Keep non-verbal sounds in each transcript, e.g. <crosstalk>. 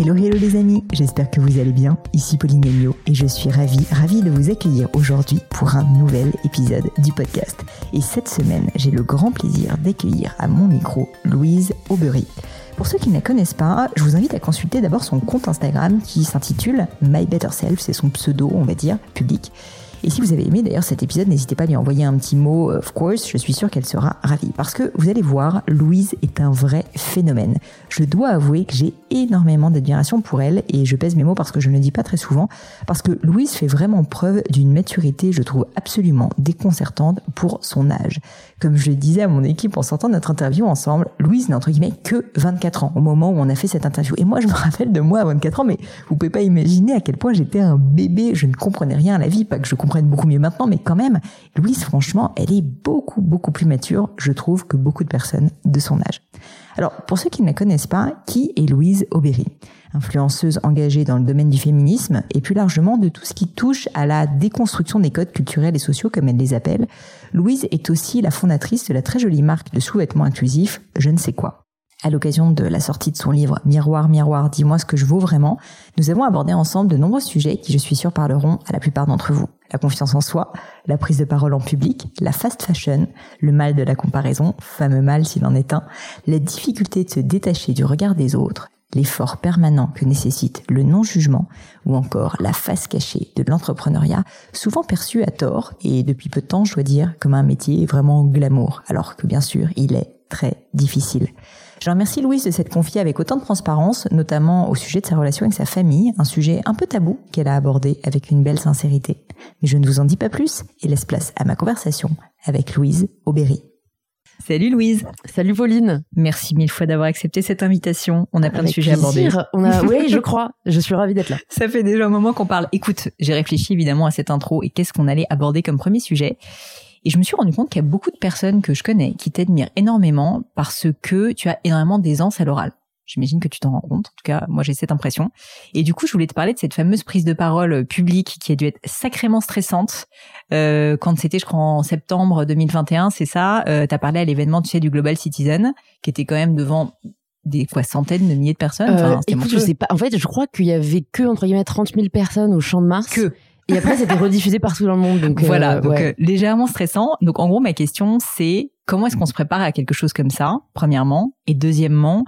Hello hello les amis, j'espère que vous allez bien. Ici Pauline Elio et je suis ravie, ravie de vous accueillir aujourd'hui pour un nouvel épisode du podcast. Et cette semaine, j'ai le grand plaisir d'accueillir à mon micro Louise Aubery. Pour ceux qui ne la connaissent pas, je vous invite à consulter d'abord son compte Instagram qui s'intitule My Better Self, c'est son pseudo, on va dire, public. Et si vous avez aimé d'ailleurs cet épisode, n'hésitez pas à lui envoyer un petit mot, of course, je suis sûre qu'elle sera ravie. Parce que vous allez voir, Louise est un vrai phénomène. Je dois avouer que j'ai énormément d'admiration pour elle et je pèse mes mots parce que je ne le dis pas très souvent. Parce que Louise fait vraiment preuve d'une maturité, je trouve absolument déconcertante pour son âge. Comme je disais à mon équipe en sortant notre interview ensemble, Louise n'a entre guillemets que 24 ans au moment où on a fait cette interview. Et moi, je me rappelle de moi à 24 ans, mais vous pouvez pas imaginer à quel point j'étais un bébé. Je ne comprenais rien à la vie, pas que je comprenne beaucoup mieux maintenant, mais quand même, Louise, franchement, elle est beaucoup, beaucoup plus mature, je trouve, que beaucoup de personnes de son âge. Alors, pour ceux qui ne la connaissent pas, qui est Louise Aubéry? Influenceuse engagée dans le domaine du féminisme et plus largement de tout ce qui touche à la déconstruction des codes culturels et sociaux, comme elle les appelle, Louise est aussi la fondatrice de la très jolie marque de sous-vêtements inclusifs Je ne sais quoi. À l'occasion de la sortie de son livre Miroir, miroir, dis-moi ce que je vaux vraiment, nous avons abordé ensemble de nombreux sujets qui, je suis sûre, parleront à la plupart d'entre vous. La confiance en soi, la prise de parole en public, la fast fashion, le mal de la comparaison, fameux mal s'il en est un, la difficulté de se détacher du regard des autres, l'effort permanent que nécessite le non-jugement ou encore la face cachée de l'entrepreneuriat, souvent perçu à tort et depuis peu de temps, je dois dire, comme un métier vraiment glamour, alors que bien sûr, il est très difficile. Je remercie Louise de s'être confiée avec autant de transparence, notamment au sujet de sa relation avec sa famille, un sujet un peu tabou qu'elle a abordé avec une belle sincérité. Mais je ne vous en dis pas plus et laisse place à ma conversation avec Louise Aubéry. Salut Louise. Salut Pauline. Merci mille fois d'avoir accepté cette invitation. On a plein de sujets à aborder. On a, oui, je crois. Je suis ravie d'être là. <laughs> Ça fait déjà un moment qu'on parle. Écoute, j'ai réfléchi évidemment à cette intro et qu'est-ce qu'on allait aborder comme premier sujet. Et je me suis rendu compte qu'il y a beaucoup de personnes que je connais qui t'admirent énormément parce que tu as énormément d'aisance à l'oral. J'imagine que tu t'en rends compte. En tout cas, moi, j'ai cette impression. Et du coup, je voulais te parler de cette fameuse prise de parole euh, publique qui a dû être sacrément stressante euh, quand c'était, je crois, en septembre 2021. C'est ça. Euh, tu as parlé à l'événement, tu sais, du Global Citizen, qui était quand même devant des fois centaines de milliers de personnes. Enfin, euh, écoute, je sais pas. En fait, je crois qu'il y avait que entre guillemets 30 000 personnes au Champ de Mars. Que et après, c'était rediffusé partout dans le monde. Donc voilà, euh, donc euh, légèrement stressant. Donc en gros, ma question, c'est comment est-ce qu'on se prépare à quelque chose comme ça, premièrement, et deuxièmement,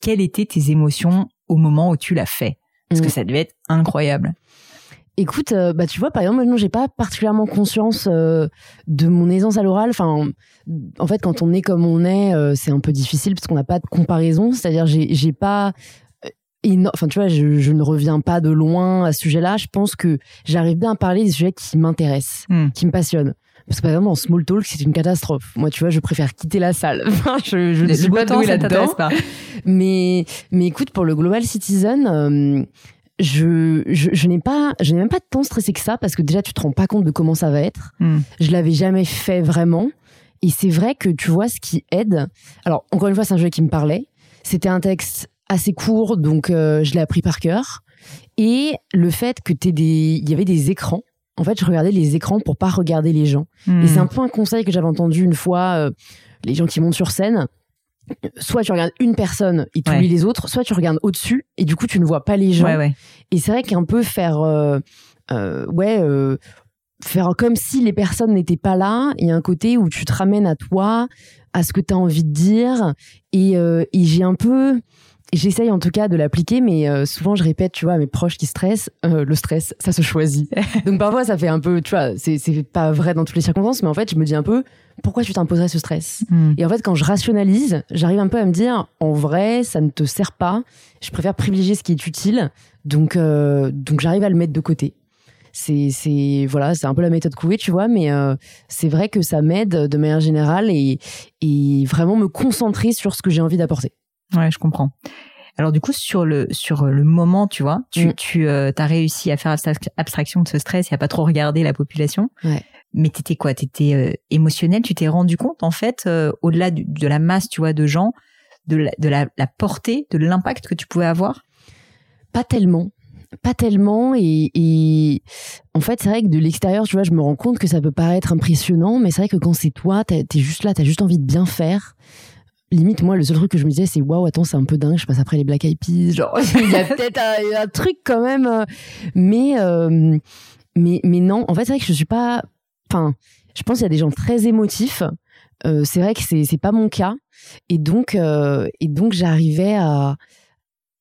quelles étaient tes émotions au moment où tu l'as fait? Parce que mm. ça devait être incroyable. Écoute, euh, bah tu vois, par exemple, moi, j'ai pas particulièrement conscience de mon aisance à l'oral. Enfin, en fait, quand on est comme on est, c'est un peu difficile parce qu'on n'a pas de comparaison. C'est-à-dire, j'ai, j'ai pas enfin tu vois je, ne reviens pas de loin à ce sujet-là je pense que j'arrive bien à parler des sujets qui m'intéressent hmm. qui me passionnent parce que par exemple en small talk c'est une catastrophe moi tu vois je préfère quitter la salle <laughs> je, je ne suis pas douée là-dedans mais mais écoute pour le global citizen euh, je, je, n'ai pas, je n'ai même pas tant stressé que ça parce que déjà tu te rends pas compte de comment ça va être. Hmm. Je l'avais jamais fait vraiment. Et c'est vrai que tu vois ce qui aide. Alors encore une fois, c'est un jeu qui me parlait. C'était un texte assez court, donc euh, je l'ai appris par cœur. Et le fait que t'aies des, il y avait des écrans. En fait, je regardais les écrans pour pas regarder les gens. Et c'est hmm. un peu un conseil que j'avais entendu une fois. Euh, les gens qui montent sur scène, soit tu regardes une personne et tu oublies les autres, soit tu regardes au-dessus et du coup tu ne vois pas les gens. Et c'est vrai qu'un peu faire, euh, ouais, faire comme si les personnes n'étaient pas là. Il y a un côté où tu te ramènes à toi, à ce que tu as envie de dire. Et, euh, et j'ai un peu J'essaye en tout cas de l'appliquer, mais euh, souvent je répète, tu vois, à mes proches qui stressent, euh, le stress, ça se choisit. <laughs> Donc parfois ça fait un peu, tu vois, c'est pas vrai dans toutes les circonstances, mais en fait je me dis un peu, pourquoi tu t'imposerais ce stress? Hmm. Et en fait quand je rationalise, j'arrive un peu à me dire, en vrai, ça ne te sert pas, je préfère privilégier ce qui est utile, donc, euh, donc j'arrive à le mettre de côté. C'est voilà, c'est un peu la méthode Coué, tu vois, mais c'est vrai que ça m'aide de manière générale et, et vraiment me concentrer sur ce que j'ai envie d'apporter. Ouais, je comprends. Alors du coup sur le sur le moment, tu vois, tu mm. tu euh, as réussi à faire abstraction de ce stress et à pas trop regarder la population. Ouais. Mais t'étais quoi? T'étais euh, émotionnel? Tu t'es rendu compte en fait euh, au-delà de la masse, tu vois, de gens, de la, de la, la portée, de l'impact que tu pouvais avoir? Pas tellement. Pas tellement et, et en fait c'est vrai que de l'extérieur tu vois je me rends compte que ça peut paraître impressionnant mais c'est vrai que quand c'est toi t'es juste là t'as juste envie de bien faire limite moi le seul truc que je me disais c'est waouh attends c'est un peu dingue je passe après les Black Eyed Peas genre <laughs> il y a peut-être un, truc quand même euh, mais euh, mais mais non en fait c'est vrai que je suis pas enfin je pense qu'il y a des gens très émotifs euh, c'est vrai que c'est c'est pas mon cas. Et donc et donc j'arrivais à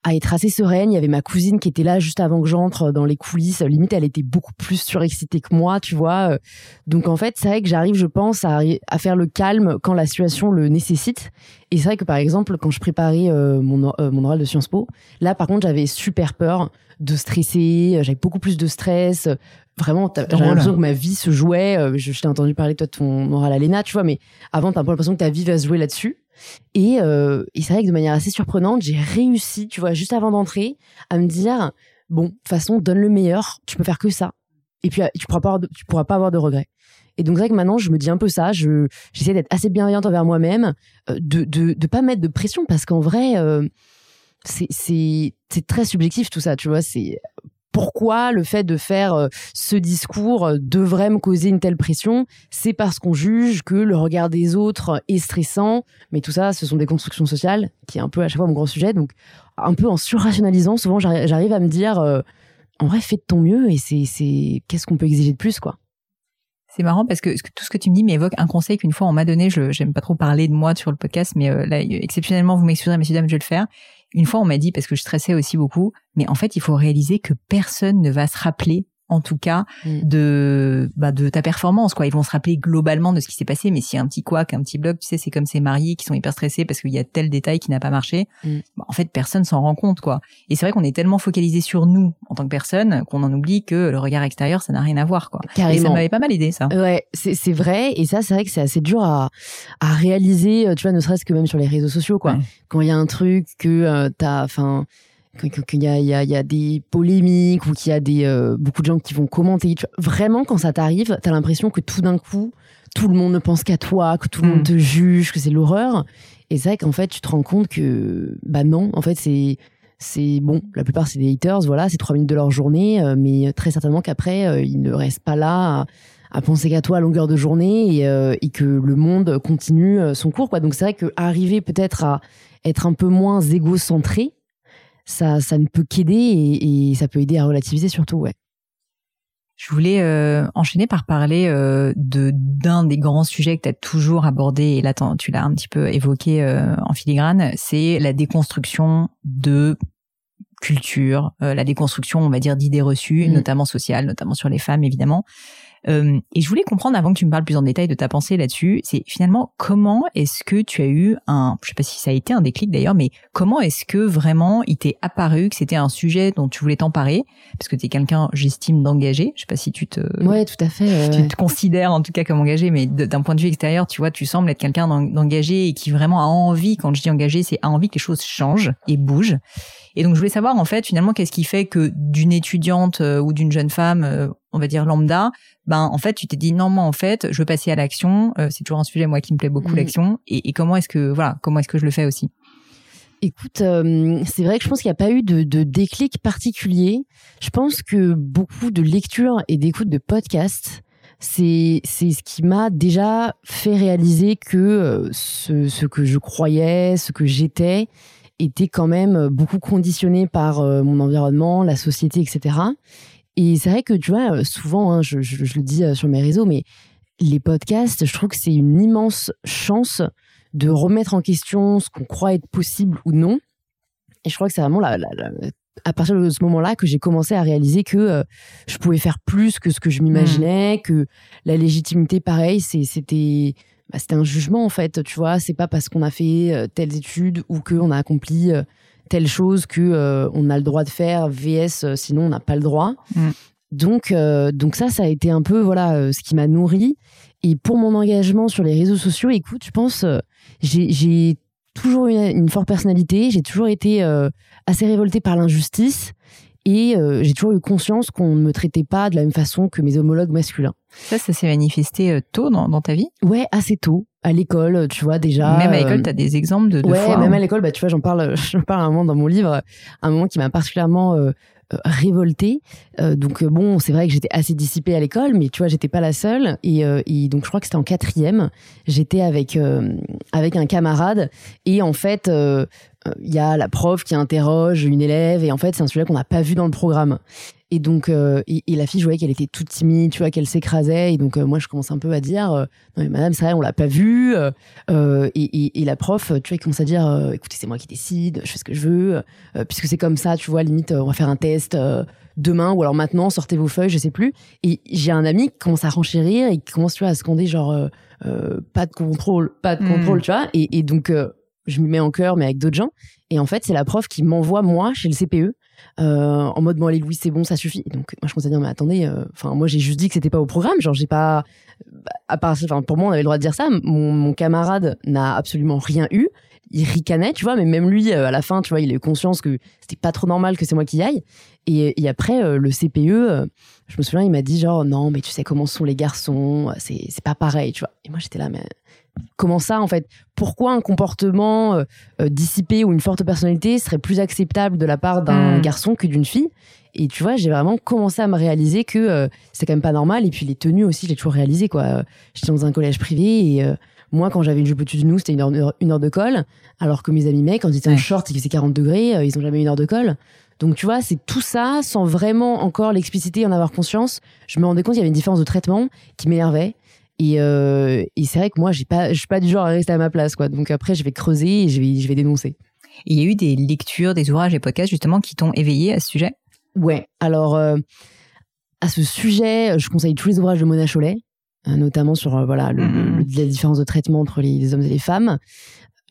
à être assez sereine. Il y avait ma cousine qui était là juste avant que j'entre dans les coulisses. Limite, elle était beaucoup plus surexcitée que moi, tu vois. Donc en fait, c'est vrai que j'arrive, je pense, à, à, faire le calme quand la situation le nécessite. Et c'est vrai que par exemple, quand je préparais euh, mon, euh, mon oral de Sciences Po, là par contre, j'avais super peur de stresser. J'avais beaucoup plus de stress. Vraiment, j'ai l'impression que ma vie se jouait. Euh, je, t'ai entendu parler toi de ton oral à l'ENA, tu vois, mais avant, t'as un peu l'impression que ta vie va se jouer là-dessus. Et, euh, c'est vrai que de manière assez surprenante, j'ai réussi, tu vois, juste avant d'entrer, à me dire bon, de toute façon, donne le meilleur, tu peux faire que ça. Et puis, tu pourras pas avoir de, tu pourras pas avoir de regrets. Et donc, c'est vrai que maintenant, je me dis un peu ça. Je, j'essaie d'être assez bienveillante envers moi-même, euh, de, de, de pas mettre de pression parce qu'en vrai, euh, c'est, c'est, c'est très subjectif tout ça, tu vois. C'est pourquoi le fait de faire euh, ce discours euh, devrait me causer une telle pression C'est parce qu'on juge que le regard des autres est stressant. Mais tout ça, ce sont des constructions sociales, qui est un peu à chaque fois mon grand sujet. Donc, un peu en surrationalisant, souvent j'arrive à me dire, euh, en vrai, fais de ton mieux et c'est qu'est-ce qu'on peut exiger de plus, quoi? C'est marrant parce que tout ce que tu me dis m'évoque un conseil qu'une fois on m'a donné. Je j'aime pas trop parler de moi sur le podcast, mais là exceptionnellement vous m'excuserez, messieurs dames, je vais le faire. Une fois, on m'a dit, parce que je stressais aussi beaucoup, mais en fait, il faut réaliser que personne ne va se rappeler en tout cas mm. de bah, de ta performance quoi. Ils vont se rappeler globalement de ce qui s'est passé mais s'il y a un petit couac un petit bloc tu sais c'est comme ces mariés qui sont hyper stressés parce qu'il y a tel détail qui n'a pas marché. Mm. bah, en fait personne s'en rend compte quoi. Et c'est vrai qu'on est tellement focalisé sur nous en tant que personne qu'on en oublie que le regard extérieur ça n'a rien à voir quoi. Carrément. et ça m'avait pas mal aidé ça. Ouais c'est vrai. Et ça c'est vrai que c'est assez dur à à réaliser tu vois ne serait-ce que même sur les réseaux sociaux quoi. Quand il y a un truc que euh, t'as enfin qu'il y a, y, a, y a des polémiques ou qu'il y a des, euh, beaucoup de gens qui vont commenter. Vraiment, quand ça t'arrive, t'as l'impression que tout d'un coup, tout le monde ne pense qu'à toi, que tout le monde mm. te juge, que c'est l'horreur. Et c'est vrai qu'en fait, tu te rends compte que, bah non, en fait, c'est, c'est bon, la plupart c'est des haters, voilà, c'est trois minutes de leur journée, euh, mais très certainement qu'après, euh, ils ne restent pas là à, penser qu'à toi à longueur de journée et, et que le monde continue son cours, quoi. Donc c'est vrai que arriver peut-être à être un peu moins égocentré, ça, ça ne peut qu'aider et, ça peut aider à relativiser surtout, ouais. Je voulais euh, enchaîner par parler euh, de d'un des grands sujets que tu as toujours abordé et là tu l'as un petit peu évoqué euh, en filigrane, c'est la déconstruction de culture, la déconstruction, on va dire, d'idées reçues, mmh. notamment sociales, notamment sur les femmes évidemment. Euh, et je voulais comprendre, avant que tu me parles plus en détail de ta pensée là-dessus, c'est finalement comment est-ce que tu as eu un, je sais pas si ça a été un déclic d'ailleurs, mais comment est-ce que vraiment il t'est apparu que c'était un sujet dont tu voulais t'emparer? Parce que tu es quelqu'un, j'estime, d'engagé. Je sais pas si tu te, ouais, tout à fait, tu te considères en tout cas comme engagé, mais d'un point de vue extérieur, tu vois, tu sembles être quelqu'un d'engagé et qui vraiment a envie. Quand je dis engagé, c'est a envie que les choses changent et bougent. Et donc je voulais savoir en fait finalement qu'est-ce qui fait que d'une étudiante euh, ou d'une jeune femme, euh, on va dire lambda, ben en fait tu t'es dit non moi en fait je veux passer à l'action. Euh, c'est toujours un sujet moi qui me plaît beaucoup mmh. l'action. Et, comment est-ce que voilà comment est-ce que je le fais aussi? Écoute, c'est vrai que je pense qu'il n'y a pas eu de, de, déclic particulier. Je pense que beaucoup de lectures et d'écoute de podcasts, c'est c'est ce qui m'a déjà fait réaliser que ce, ce que je croyais, ce que j'étais, était quand même beaucoup conditionné par euh, mon environnement, la société, etc. Et c'est vrai que, tu vois, souvent, hein, je, je, le dis sur mes réseaux, mais les podcasts, je trouve que c'est une immense chance de remettre en question ce qu'on croit être possible ou non. Et je crois que c'est vraiment la, à partir de ce moment-là que j'ai commencé à réaliser que euh, je pouvais faire plus que ce que je m'imaginais, mmh. que la légitimité, pareil, c'était bah, c'était un jugement en fait, tu vois. C'est pas parce qu'on a fait euh, telles études ou qu'on a accompli euh, telle chose que on a le droit de faire. VS, sinon on n'a pas le droit. Mmh. Donc donc ça, ça a été un peu voilà ce qui m'a nourri. Et pour mon engagement sur les réseaux sociaux, écoute, je pense j'ai toujours une, une forte personnalité. J'ai toujours été euh, assez révoltée par l'injustice. Et euh, j'ai toujours eu conscience qu'on ne me traitait pas de la même façon que mes homologues masculins. Ça, ça s'est manifesté euh, tôt dans, dans, ta vie? Ouais, assez tôt. À l'école, tu vois, déjà. Même à l'école, tu as des exemples de, de ouais, fois, même à l'école, bah, tu vois, j'en parle, <laughs> j'en parle un moment dans mon livre, un moment qui m'a particulièrement euh, révoltée. Euh, donc euh, bon, c'est vrai que j'étais assez dissipée à l'école, mais tu vois, j'étais pas la seule. Et, et donc je crois que c'était en quatrième. J'étais avec avec un camarade et en fait, il y a la prof qui interroge une élève et en fait, c'est un sujet qu'on n'a pas vu dans le programme. Et donc, euh, et, la fille, je voyais qu'elle était toute timide, tu vois, qu'elle s'écrasait. Et donc, euh, moi, je commence un peu à dire, euh, non mais madame, c'est vrai, on l'a pas vu. Et, et, la prof, tu vois, elle commence à dire, écoutez, c'est moi qui décide, je fais ce que je veux, puisque c'est comme ça, tu vois, limite, on va faire un test demain ou alors maintenant, sortez vos feuilles, je sais plus. Et j'ai un ami qui commence à renchérir et qui commence, tu vois, à scander genre, pas de contrôle, pas de contrôle, hmm. tu vois. Et, donc, je me mets en cœur, mais avec d'autres gens. Et en fait, c'est la prof qui m'envoie, moi, chez le CPE, euh, en mode, bon, allez, Louis, c'est bon, ça suffit. donc, moi, je commence à dire, mais attendez, euh, enfin, moi, j'ai juste dit que c'était pas au programme. Genre, j'ai pas. Bah, à pour moi, on avait le droit de dire ça. Mon, camarade n'a absolument rien eu. Il ricanait, tu vois, mais même lui, euh, à la fin, tu vois, il a eu conscience que c'était pas trop normal que c'est moi qui y aille. Et, et après, le CPE, je me souviens, il m'a dit, genre, non, mais tu sais comment sont les garçons, c'est pas pareil, tu vois. Et moi, j'étais là, mais comment ça en fait Pourquoi un comportement euh, euh, dissipé ou une forte personnalité serait plus acceptable de la part d'un hmm. garçon que d'une fille? Et tu vois, j'ai vraiment commencé à me réaliser que euh, c'est quand même pas normal. Et puis les tenues aussi, j'ai toujours réalisé quoi. J'étais dans un collège privé et moi, quand j'avais une jupe au-dessus de nous, c'était une heure, une heure de colle. Alors que mes amis mecs, quand ils étaient en short et qu'il faisait 40 degrés, ils ont jamais une heure de colle. Donc tu vois, c'est tout ça sans vraiment encore l'expliciter et en avoir conscience. Je me rendais compte qu'il y avait une différence de traitement qui m'énervait. Euh, et, c'est vrai que moi, j'ai pas, je suis pas du genre à rester à ma place, quoi. Donc après, je vais creuser et je vais, je vais dénoncer. il y a eu des lectures, des ouvrages et podcasts justement qui t'ont éveillé à ce sujet? Ouais. Alors, euh, à ce sujet, je conseille tous les ouvrages de Mona Chollet, euh, notamment sur voilà mmh. la différence de traitement entre les, hommes et les femmes.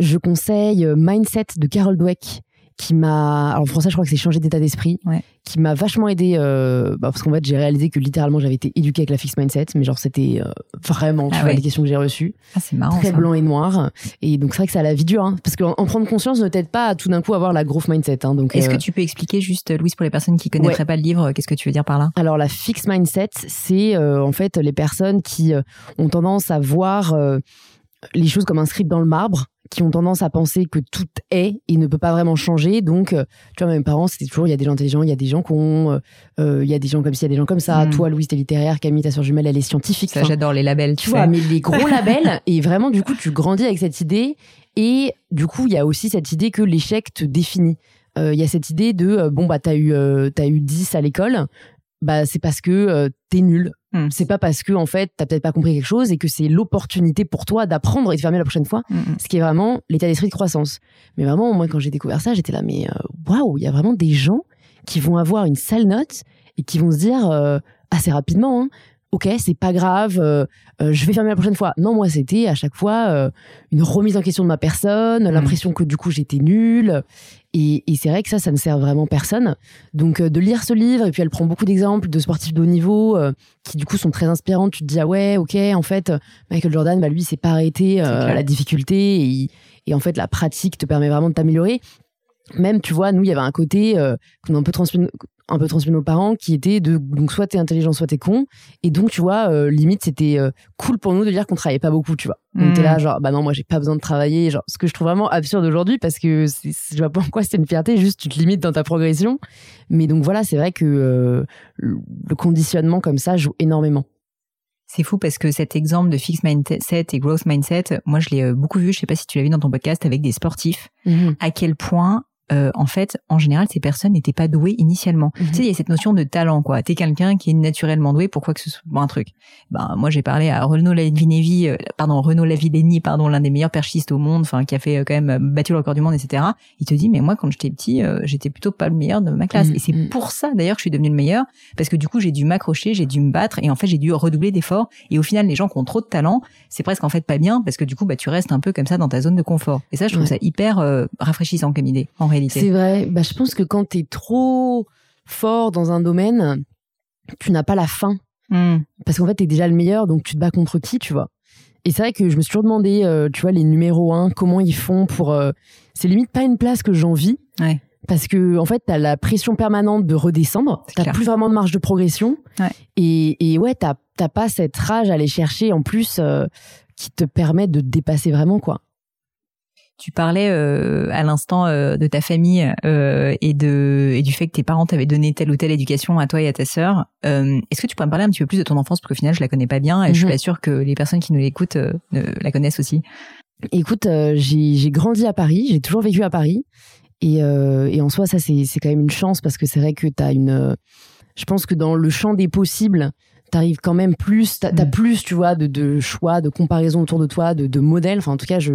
Je conseille Mindset de Carol Dweck, qui m'a, alors en français, je crois que c'est changer d'état d'esprit, qui m'a vachement aidé, euh, bah, parce qu'en fait, j'ai réalisé que littéralement, j'avais été éduquée avec la fixed mindset, mais genre, c'était euh, vraiment, tu ah vois, les questions que j'ai reçues. Ah, c'est marrant. Très blanc et noir. Et donc, c'est vrai que ça a la vie dure, hein, parce qu'en prendre conscience ne t'aide pas à tout d'un coup avoir la growth mindset. Hein, donc, est-ce que euh, tu peux expliquer juste, Louise, pour les personnes qui connaîtraient pas le livre, qu'est-ce que tu veux dire par là? Alors, la fixed mindset, c'est en fait les personnes qui ont tendance à voir les choses comme un script dans le marbre qui ont tendance à penser que tout est et ne peut pas vraiment changer. Donc, euh, tu vois, mes parents, c'était toujours, il y a des gens intelligents, il y a des gens cons, euh, euh, il y a des gens comme ci, il y a des gens comme ça. Hmm. Toi, Louise, t'es littéraire, Camille, ta soeur jumelle, elle est scientifique. Ça, j'adore les labels, tu, vois. Mais les gros <laughs> labels, et vraiment, du coup, tu grandis avec cette idée. Et du coup, il y a aussi cette idée que l'échec te définit. Il y a cette idée de, bon, bah, t'as eu, as eu 10 à l'école, bah, c'est parce que t'es nul Mm. C'est pas parce que en fait t'as peut-être pas compris quelque chose et que c'est l'opportunité pour toi d'apprendre et de fermer la prochaine fois. Mm, mm. Ce qui est vraiment l'état d'esprit de croissance. Mais vraiment, moi quand j'ai découvert ça, j'étais là, mais euh, waouh, il y a vraiment des gens qui vont avoir une sale note et qui vont se dire euh, assez rapidement, hein, ok, c'est pas grave, euh, je vais fermer la prochaine fois. Non, moi c'était à chaque fois une remise en question de ma personne, l'impression que du coup j'étais nulle. Et, c'est vrai que ça, ça ne sert vraiment personne. Donc, euh, de lire ce livre, et puis elle prend beaucoup d'exemples de sportifs de haut niveau euh, qui, du coup, sont très inspirants. Tu te dis, ah ouais, ok, en fait, Michael Jordan, bah, lui, s'est pas arrêté euh, à la difficulté. Et, en fait, la pratique te permet vraiment de t'améliorer. Même, tu vois, nous, il y avait un côté qu'on a un peu transmis, un peu transmis nos parents qui était de donc soit t'es intelligent soit t'es con. Et donc tu vois euh, limite c'était euh, cool pour nous de dire qu'on travaillait pas beaucoup tu vois. On était là hmm. genre bah non moi j'ai pas besoin de travailler. Genre ce que je trouve vraiment absurde aujourd'hui parce que je vois pas en quoi c'est une fierté juste tu te limites dans ta progression. Mais donc voilà c'est vrai que euh, le conditionnement comme ça joue énormément. C'est fou parce que cet exemple de fixed mindset et growth mindset, moi je l'ai beaucoup vu, je sais pas si tu l'as vu dans ton podcast avec des sportifs, mhm. à quel point euh, en fait, en général, ces personnes n'étaient pas douées initialement. Mhm. Tu sais, il y a cette notion de talent, quoi. T'es quelqu'un qui est naturellement doué pour quoi que ce soit un truc. Ben, moi, j'ai parlé à Renaud Lavinevi, euh, pardon, Renaud Lavillenie, pardon, l'un des meilleurs perchistes au monde, enfin, qui a fait euh, quand même euh, battu le record du monde, etc. Il te dit, mais moi, quand j'étais petit, j'étais plutôt pas le meilleur de ma classe. Mhm. Et c'est Mhm. pour ça, d'ailleurs, que je suis devenu le meilleur, parce que du coup, j'ai dû m'accrocher, j'ai dû me battre, et en fait, j'ai dû redoubler d'efforts. Et au final, les gens qui ont trop de talent, c'est presque en fait pas bien, parce que du coup, bah, tu restes un peu comme ça dans ta zone de confort. Et ça, je trouve Ouais. ça hyper rafraîchissant comme idée, en réalité. C'est vrai. Bah, je pense que quand t'es trop fort dans un domaine, tu n'as pas la fin. Hmm. Parce qu'en fait, t'es déjà le meilleur, donc tu te bats contre qui, tu vois. Et c'est vrai que je me suis toujours demandé, euh, tu vois, les numéros 1, comment ils font pour... euh, C'est limite pas une place que j'envie. Ouais. Parce que, en fait, t'as la pression permanente de redescendre. C'est T'as plus vraiment de marge de progression. Ouais. Et, et ouais, t'as t'as pas cette rage à aller chercher, en plus, euh, qui te permet de te dépasser vraiment, quoi. Tu parlais euh, à l'instant euh, de ta famille euh, et de et du fait que tes parents t'avaient donné telle ou telle éducation à toi et à ta sœur. Euh, Est-ce que tu pourrais me parler un petit peu plus de ton enfance? Parce qu'au final je la connais pas bien et je suis Mhm. pas sûre que les personnes qui nous l'écoutent euh, la connaissent aussi. Écoute, euh, j'ai grandi à Paris, j'ai toujours vécu à Paris. Et, euh, et en soi, ça, c'est c'est quand même une chance parce que c'est vrai que tu as une. euh, Je pense que dans le champ des possibles, tu arrives quand même plus, tu as, Mm. plus, tu vois, de, de choix, de comparaison autour de toi, de, de modèles. Enfin, en tout cas, je,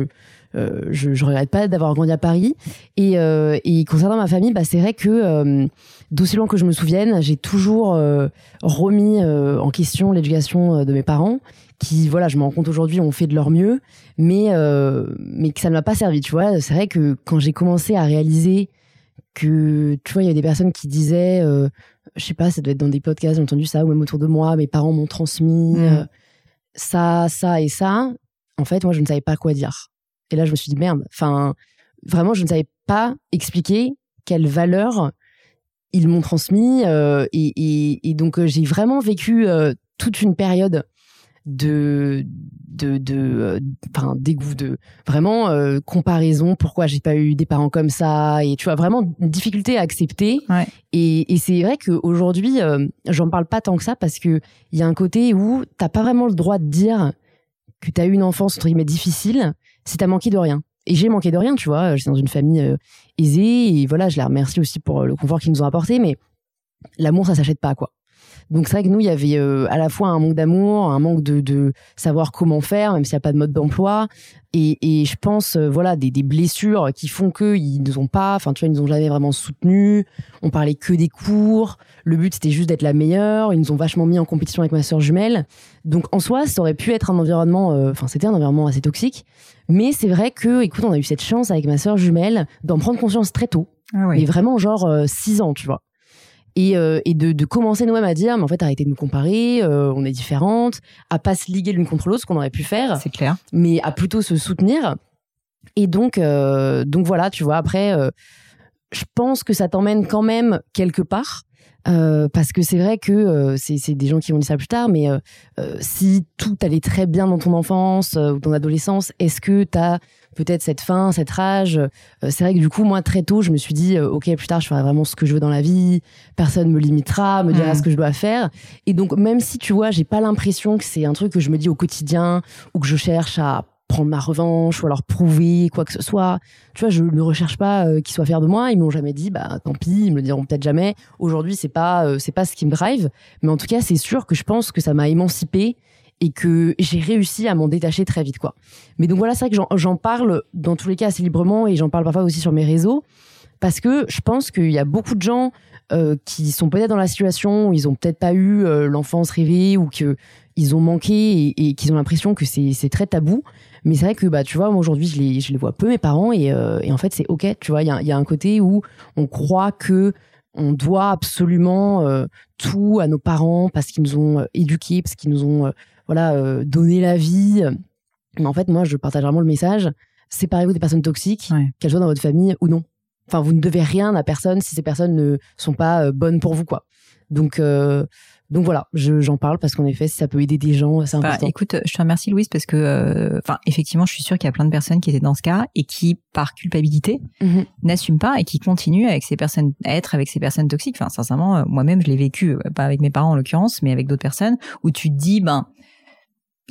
je, je regrette pas d'avoir grandi à Paris. Et, euh, et concernant ma famille, bah, c'est vrai que euh, d'aussi loin que je me souvienne, j'ai toujours euh, remis euh, en question l'éducation euh, de mes parents qui, voilà, je me rends compte aujourd'hui, ont fait de leur mieux, mais, euh, mais que ça ne m'a pas servi, tu vois. C'est vrai que quand j'ai commencé à réaliser que, tu vois, il y a des personnes qui disaient, euh, je sais pas, ça doit être dans des podcasts, j'ai entendu ça, ou même autour de moi, mes parents m'ont transmis euh, ça, ça et ça. En fait, moi, je ne savais pas quoi dire. Et là, je me suis dit, merde, enfin, vraiment, je ne savais pas expliquer quelle valeur ils m'ont transmis. euh, et, et- et donc, euh, j'ai vraiment vécu euh, toute une période de de de enfin dégoût de vraiment euh, comparaison pourquoi j'ai pas eu des parents comme ça et tu vois vraiment une difficulté à accepter Ouais. et, et c'est vrai qu'aujourd'hui euh, j'en parle pas tant que ça parce que il y a un côté où t'as pas vraiment le droit de dire que t'as eu une enfance entre guillemets difficile si t'as manqué de rien et j'ai manqué de rien tu vois j'étais dans une famille euh, aisée et voilà je les remercie aussi pour euh, le confort qu'ils nous ont apporté mais l'amour ça s'achète pas quoi donc c'est vrai que nous, il y avait euh, à la fois un manque d'amour, un manque de, savoir comment faire, même s'il n'y a pas de mode d'emploi. Et, je pense, voilà, des, blessures qui font qu'ils nous ont pas, enfin, tu vois, ils nous ont jamais vraiment soutenus. On parlait que des cours. Le but, c'était juste d'être la meilleure. Ils nous ont vachement mis en compétition avec ma sœur jumelle. Donc en soi, ça aurait pu être un environnement, enfin, c'était un environnement assez toxique. Mais c'est vrai que, écoute, on a eu cette chance avec ma sœur jumelle d'en prendre conscience très tôt Ah mais vraiment genre 6 ans, tu vois. Et, euh, et de, de commencer nous-mêmes à dire, mais en fait, arrêtez de nous comparer, euh, on est différentes, à pas se liguer l'une contre l'autre, ce qu'on aurait pu faire, C'est clair. mais à plutôt se soutenir. Et donc, euh, donc voilà, tu vois, après, euh, je pense que ça t'emmène quand même quelque part. Euh, parce que c'est vrai que euh, c'est des gens qui vont dire ça plus tard, mais euh, euh, si tout allait très bien dans ton enfance euh, ou ton adolescence, est-ce que tu as peut-être cette faim, cette rage? Euh, C'est vrai que du coup, moi, très tôt, je me suis dit, euh, ok, plus tard, je ferai vraiment ce que je veux dans la vie, personne me limitera, me dira Mm. ce que je dois faire. Et donc, même si, tu vois, j'ai pas l'impression que c'est un truc que je me dis au quotidien ou que je cherche à prendre ma revanche ou alors prouver quoi que ce soit. Tu vois, je ne recherche pas euh, qu'ils soient fiers de moi. Ils m'ont jamais dit, bah tant pis. Ils me le diront peut-être jamais. Aujourd'hui, c'est pas, euh, c'est pas ce qui me drive. Mais en tout cas, c'est sûr que je pense que ça m'a émancipée et que j'ai réussi à m'en détacher très vite, quoi. Mais donc voilà, c'est vrai que j'en- parle dans tous les cas assez librement et j'en parle parfois aussi sur mes réseaux parce que je pense qu'il y a beaucoup de gens euh, qui sont peut-être dans la situation où ils ont peut-être pas eu l'enfance rêvée ou que ils ont manqué et, et qu'ils ont l'impression que c'est très tabou. Mais c'est vrai que bah tu vois, moi aujourd'hui je les je les vois peu mes parents et, euh, et en fait c'est ok. Tu vois, il y a, y a un côté où on croit que on doit absolument euh, tout à nos parents parce qu'ils nous ont euh, éduqués, parce qu'ils nous ont voilà donné la vie. Mais en fait, moi, je partage vraiment le message séparez-vous des personnes toxiques, Ouais. qu'elles soient dans votre famille ou non. Enfin, vous ne devez rien à personne si ces personnes ne sont pas bonnes pour vous, quoi. Donc, euh, donc voilà, je- j'en parle parce qu'en effet, si ça peut aider des gens, c'est Bah, important. écoute, je te remercie Louise parce que, euh, enfin, effectivement, je suis sûre qu'il y a plein de personnes qui étaient dans ce cas et qui, par culpabilité, Mhm. n'assument pas et qui continuent avec ces personnes, à être avec ces personnes toxiques. Enfin, sincèrement, euh, moi-même, je l'ai vécu, euh, pas avec mes parents en l'occurrence, mais avec d'autres personnes, où tu te dis, ben,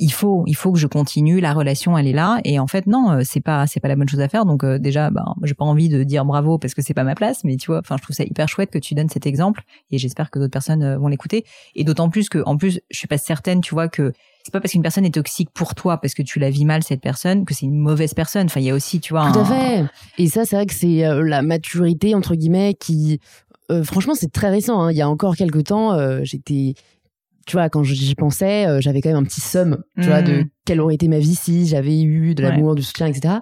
il faut, il faut que je continue. La relation, elle est là. Et en fait, non, euh, c'est pas, c'est pas la bonne chose à faire. Donc euh, déjà, ben, j'ai pas envie de dire bravo parce que c'est pas ma place. Mais tu vois, enfin, je trouve ça hyper chouette que tu donnes cet exemple. Et j'espère que d'autres personnes euh, vont l'écouter. Et d'autant plus que, en plus, je suis pas certaine, tu vois, que c'est pas parce qu'une personne est toxique pour toi parce que tu la vis mal cette personne que c'est une mauvaise personne. Enfin, il y a aussi, tu vois. Tout à fait. Et ça, c'est vrai que c'est la maturité entre guillemets qui, franchement, c'est très récent. Hein. Il y a encore quelques temps, j'étais tu vois, quand j'y pensais, euh, j'avais quand même un petit somme, tu vois, de mm. quelle aurait été ma vie si j'avais eu de l'amour, du soutien, etc.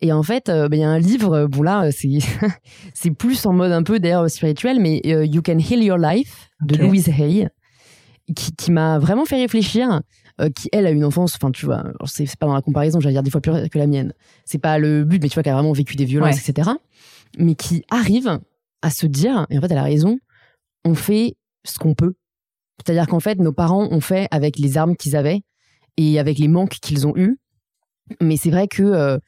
Et en fait, euh, bah, il y a un livre, euh, bon là, c'est <laughs> c'est plus en mode un peu d'ailleurs spirituel, mais You Can Heal Your Life de Louise Hay, qui, qui m'a vraiment fait réfléchir. qui elle a une enfance, enfin tu vois, c'est pas dans la comparaison, j'allais dire des fois plus que la mienne. C'est pas le but, mais tu vois qu'elle a vraiment vécu des violences, etc. Mais qui arrive à se dire, et en fait elle a raison, on fait ce qu'on peut c'est-à-dire qu'en fait, nos parents ont fait avec les armes qu'ils avaient et avec les manques qu'ils ont eus. Mais c'est vrai que euh,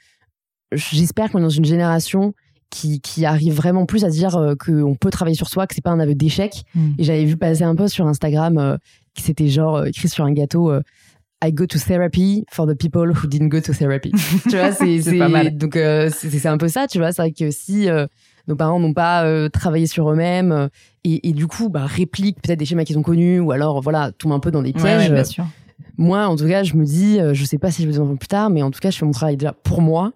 j'espère qu'on est dans une génération qui, qui, arrive vraiment plus à dire euh, qu'on peut travailler sur soi, que c'est pas un aveu d'échec. Hmm. Et j'avais vu passer un post sur Instagram euh, qui c'était genre écrit sur un gâteau I go to therapy for the people who didn't go to therapy. <laughs> tu vois, c'est pas mal. Donc c'est un peu ça, tu vois. C'est vrai que si nos parents n'ont pas euh, travaillé sur eux-mêmes euh, et, du coup bah, répliquent peut-être des schémas qu'ils ont connus ou alors voilà tombent un peu dans des pièges. bien sûr. Moi, en tout cas, je me dis, euh, je sais pas si je vais en plus tard, mais en tout cas, je fais mon travail déjà pour moi.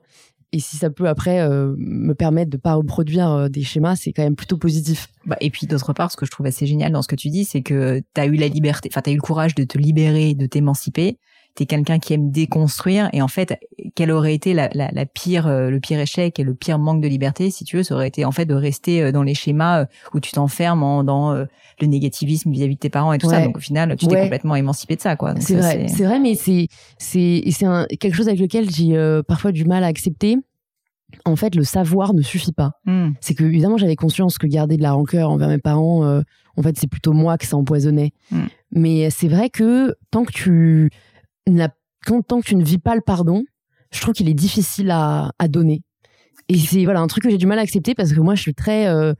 Et si ça peut après me permettre de pas reproduire des schémas, c'est quand même plutôt positif. Bah, et puis d'autre part, ce que je trouve assez génial dans ce que tu dis, c'est que tu as eu la liberté, enfin tu as eu le courage de te libérer, de t'émanciper t'es quelqu'un qui aime déconstruire et en fait quel aurait été la, la, la, pire euh, le pire échec et le pire manque de liberté si tu veux ça aurait été en fait de rester euh, dans les schémas euh, où tu t'enfermes dans le négativisme vis-à-vis de tes parents et tout ça donc au final tu t'es complètement émancipé de ça quoi c'est vrai c'est vrai mais c'est c'est c'est quelque chose avec lequel j'ai parfois du mal à accepter en fait, le savoir ne suffit pas. Hmm. C'est que, évidemment, j'avais conscience que garder de la rancœur envers mes parents, en fait, c'est plutôt moi que ça empoisonnait. Hmm. Mais c'est vrai que tant que tu tant que tu ne vis pas le pardon, je trouve qu'il est difficile à, donner. Et c'est voilà un truc que j'ai du mal à accepter parce que moi je suis très euh,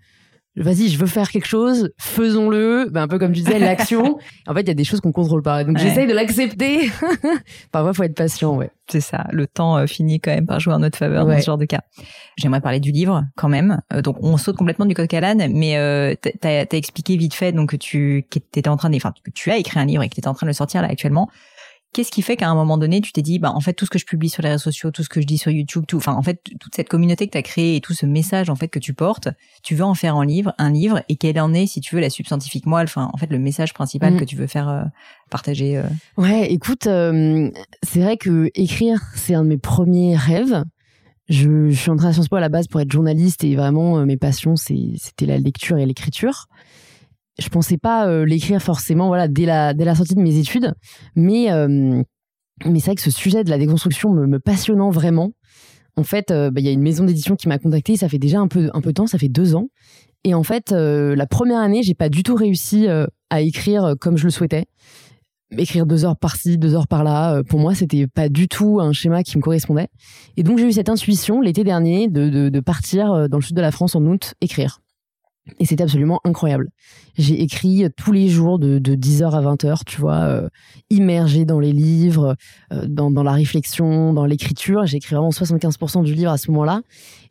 vas-y je veux faire quelque chose faisons-le. Ben, un peu comme tu disais l'action. <laughs> En fait il y a des choses qu'on contrôle pas. Donc j'essaye de l'accepter. <laughs> Parfois faut être patient ouais. C'est ça. Le temps euh, finit quand même par jouer en notre faveur dans ce genre de cas. J'aimerais parler du livre quand même. Euh, donc on saute complètement du code Calan mais euh, t'as as expliqué vite fait donc que tu étais en train de enfin que tu as écrit un livre et que tu étais en train de le sortir là actuellement Qu'est-ce qui fait qu'à un moment donné, tu t'es dit, bah, en fait, tout ce que je publie sur les réseaux sociaux, tout ce que je dis sur YouTube, tout, enfin, en fait, toute cette communauté que tu as créée et tout ce message, en fait, que tu portes, tu veux en faire un livre, un livre, et quelle en est, si tu veux, la substantifique moelle, enfin, en fait, le message principal mm. que tu veux faire euh, partager. Euh. Ouais, écoute, euh, c'est vrai que écrire, c'est un de mes premiers rêves. Je, je suis entrée à Sciences Po à la base pour être journaliste et vraiment, mes passions, c'était la lecture et l'écriture je pensais pas euh, l'écrire forcément voilà dès la sortie de mes études mais euh, mais c'est vrai que ce sujet de la déconstruction me, passionnant vraiment en fait euh, bah, il y a une maison d'édition qui m'a contacté ça fait déjà un peu un peu de temps ça fait deux ans et en fait la première année j'ai pas du tout réussi à écrire comme je le souhaitais écrire deux heures par-ci, deux heures par-là, pour moi, c'était pas du tout un schéma qui me correspondait. Et donc, j'ai eu cette intuition l'été dernier de, de, de, partir dans le sud de la France en août écrire. Et c'était absolument incroyable. J'ai écrit tous les jours de, de 10h à 20h, tu vois, euh, immergé dans les livres, euh, dans, dans, la réflexion, dans l'écriture. J'ai écrit vraiment 75% du livre à ce moment-là.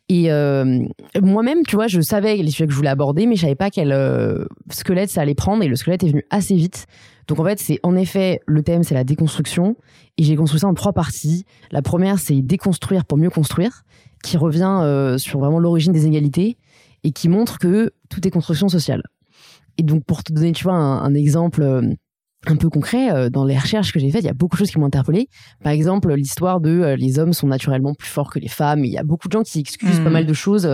Et euh, moi-même, tu vois, je savais les sujets que je voulais aborder, mais je savais pas quel euh, squelette ça allait prendre. Et le squelette est venu assez vite. Donc en fait, c'est en effet, le thème, c'est la déconstruction. Et j'ai construit ça en trois parties. La première, c'est déconstruire pour mieux construire, qui revient sur vraiment l'origine des égalités et qui montre que tout est construction sociale. Et donc, pour te donner, tu vois, un, exemple euh, un peu concret, euh, dans les recherches que j'ai faites, il y a beaucoup de choses qui m'ont interpellé. Par exemple, l'histoire de euh, les hommes sont naturellement plus forts que les femmes. il y a beaucoup de gens qui excusent pas mmh. mal de choses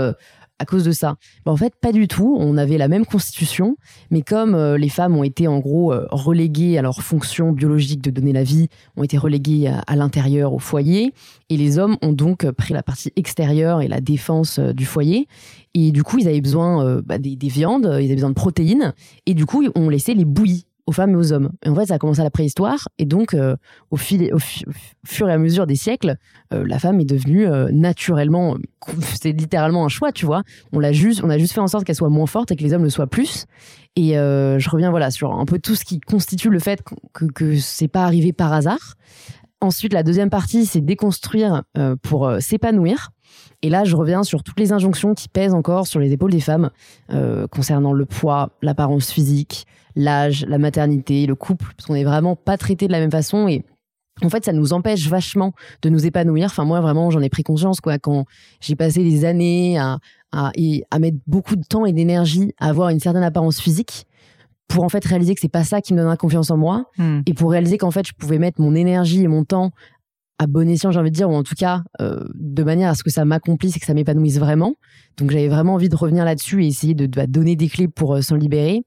à cause de ça En fait, pas du tout. On avait la même constitution, mais comme euh, les femmes ont été en gros euh, reléguées à leur fonction biologique de donner la vie, ont été reléguées à, l'intérieur, au foyer, et les hommes ont donc pris la partie extérieure et la défense euh, du foyer. Et du coup, ils avaient besoin bah, des, viandes, ils avaient besoin de protéines, et du coup, on laissait les bouillies aux femmes et aux hommes. Et en fait, ça a commencé à la préhistoire, et donc euh, au, fil, au, fur et à mesure des siècles, euh, la femme est devenue euh, naturellement, <laughs> c'est littéralement un choix, tu vois. On juste, on a juste fait en sorte qu'elle soit moins forte et que les hommes le soient plus. Et je reviens voilà sur un peu tout ce qui constitue le fait que, que c'est pas arrivé par hasard. Ensuite, la deuxième partie, c'est déconstruire pour s'épanouir. Et là, je reviens sur toutes les injonctions qui pèsent encore sur les épaules des femmes euh, concernant le poids, l'apparence physique, l'âge, la maternité, le couple, parce qu'on n'est vraiment pas traité de la même façon et en fait, ça nous empêche vachement de nous épanouir. Enfin, moi, vraiment, j'en ai pris conscience, quoi, quand j'ai passé des années à mettre beaucoup de temps et d'énergie à avoir une certaine apparence physique pour en fait réaliser que c'est pas ça qui me donnera confiance en moi hmm. et pour réaliser qu'en fait je pouvais mettre mon énergie et mon temps à bon escient, j'ai envie de dire, ou en tout cas euh, de manière à ce que ça m'accomplisse et que ça m'épanouisse vraiment. Donc j'avais vraiment envie de revenir là-dessus et essayer de, de donner des clés pour euh, s'en libérer.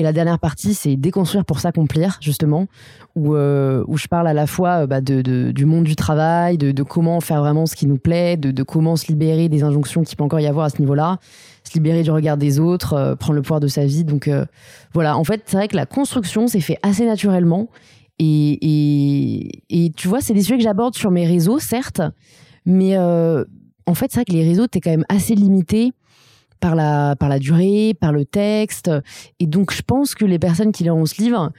Et la dernière partie, c'est déconstruire pour s'accomplir, justement, où, euh, où je parle à la fois bah, de, du monde du travail, de, comment faire vraiment ce qui nous plaît, de, comment se libérer des injonctions qu'il peut encore y avoir à ce niveau-là, se libérer du regard des autres, prendre le pouvoir de sa vie. Donc voilà, en fait, c'est vrai que la construction s'est fait assez naturellement et, et, tu vois, c'est des sujets que j'aborde sur mes réseaux, certes, mais euh, en fait, c'est vrai que les réseaux, t'es quand même assez limité par la, par la durée, par le texte. Et donc, je pense que les personnes qui liront ce livre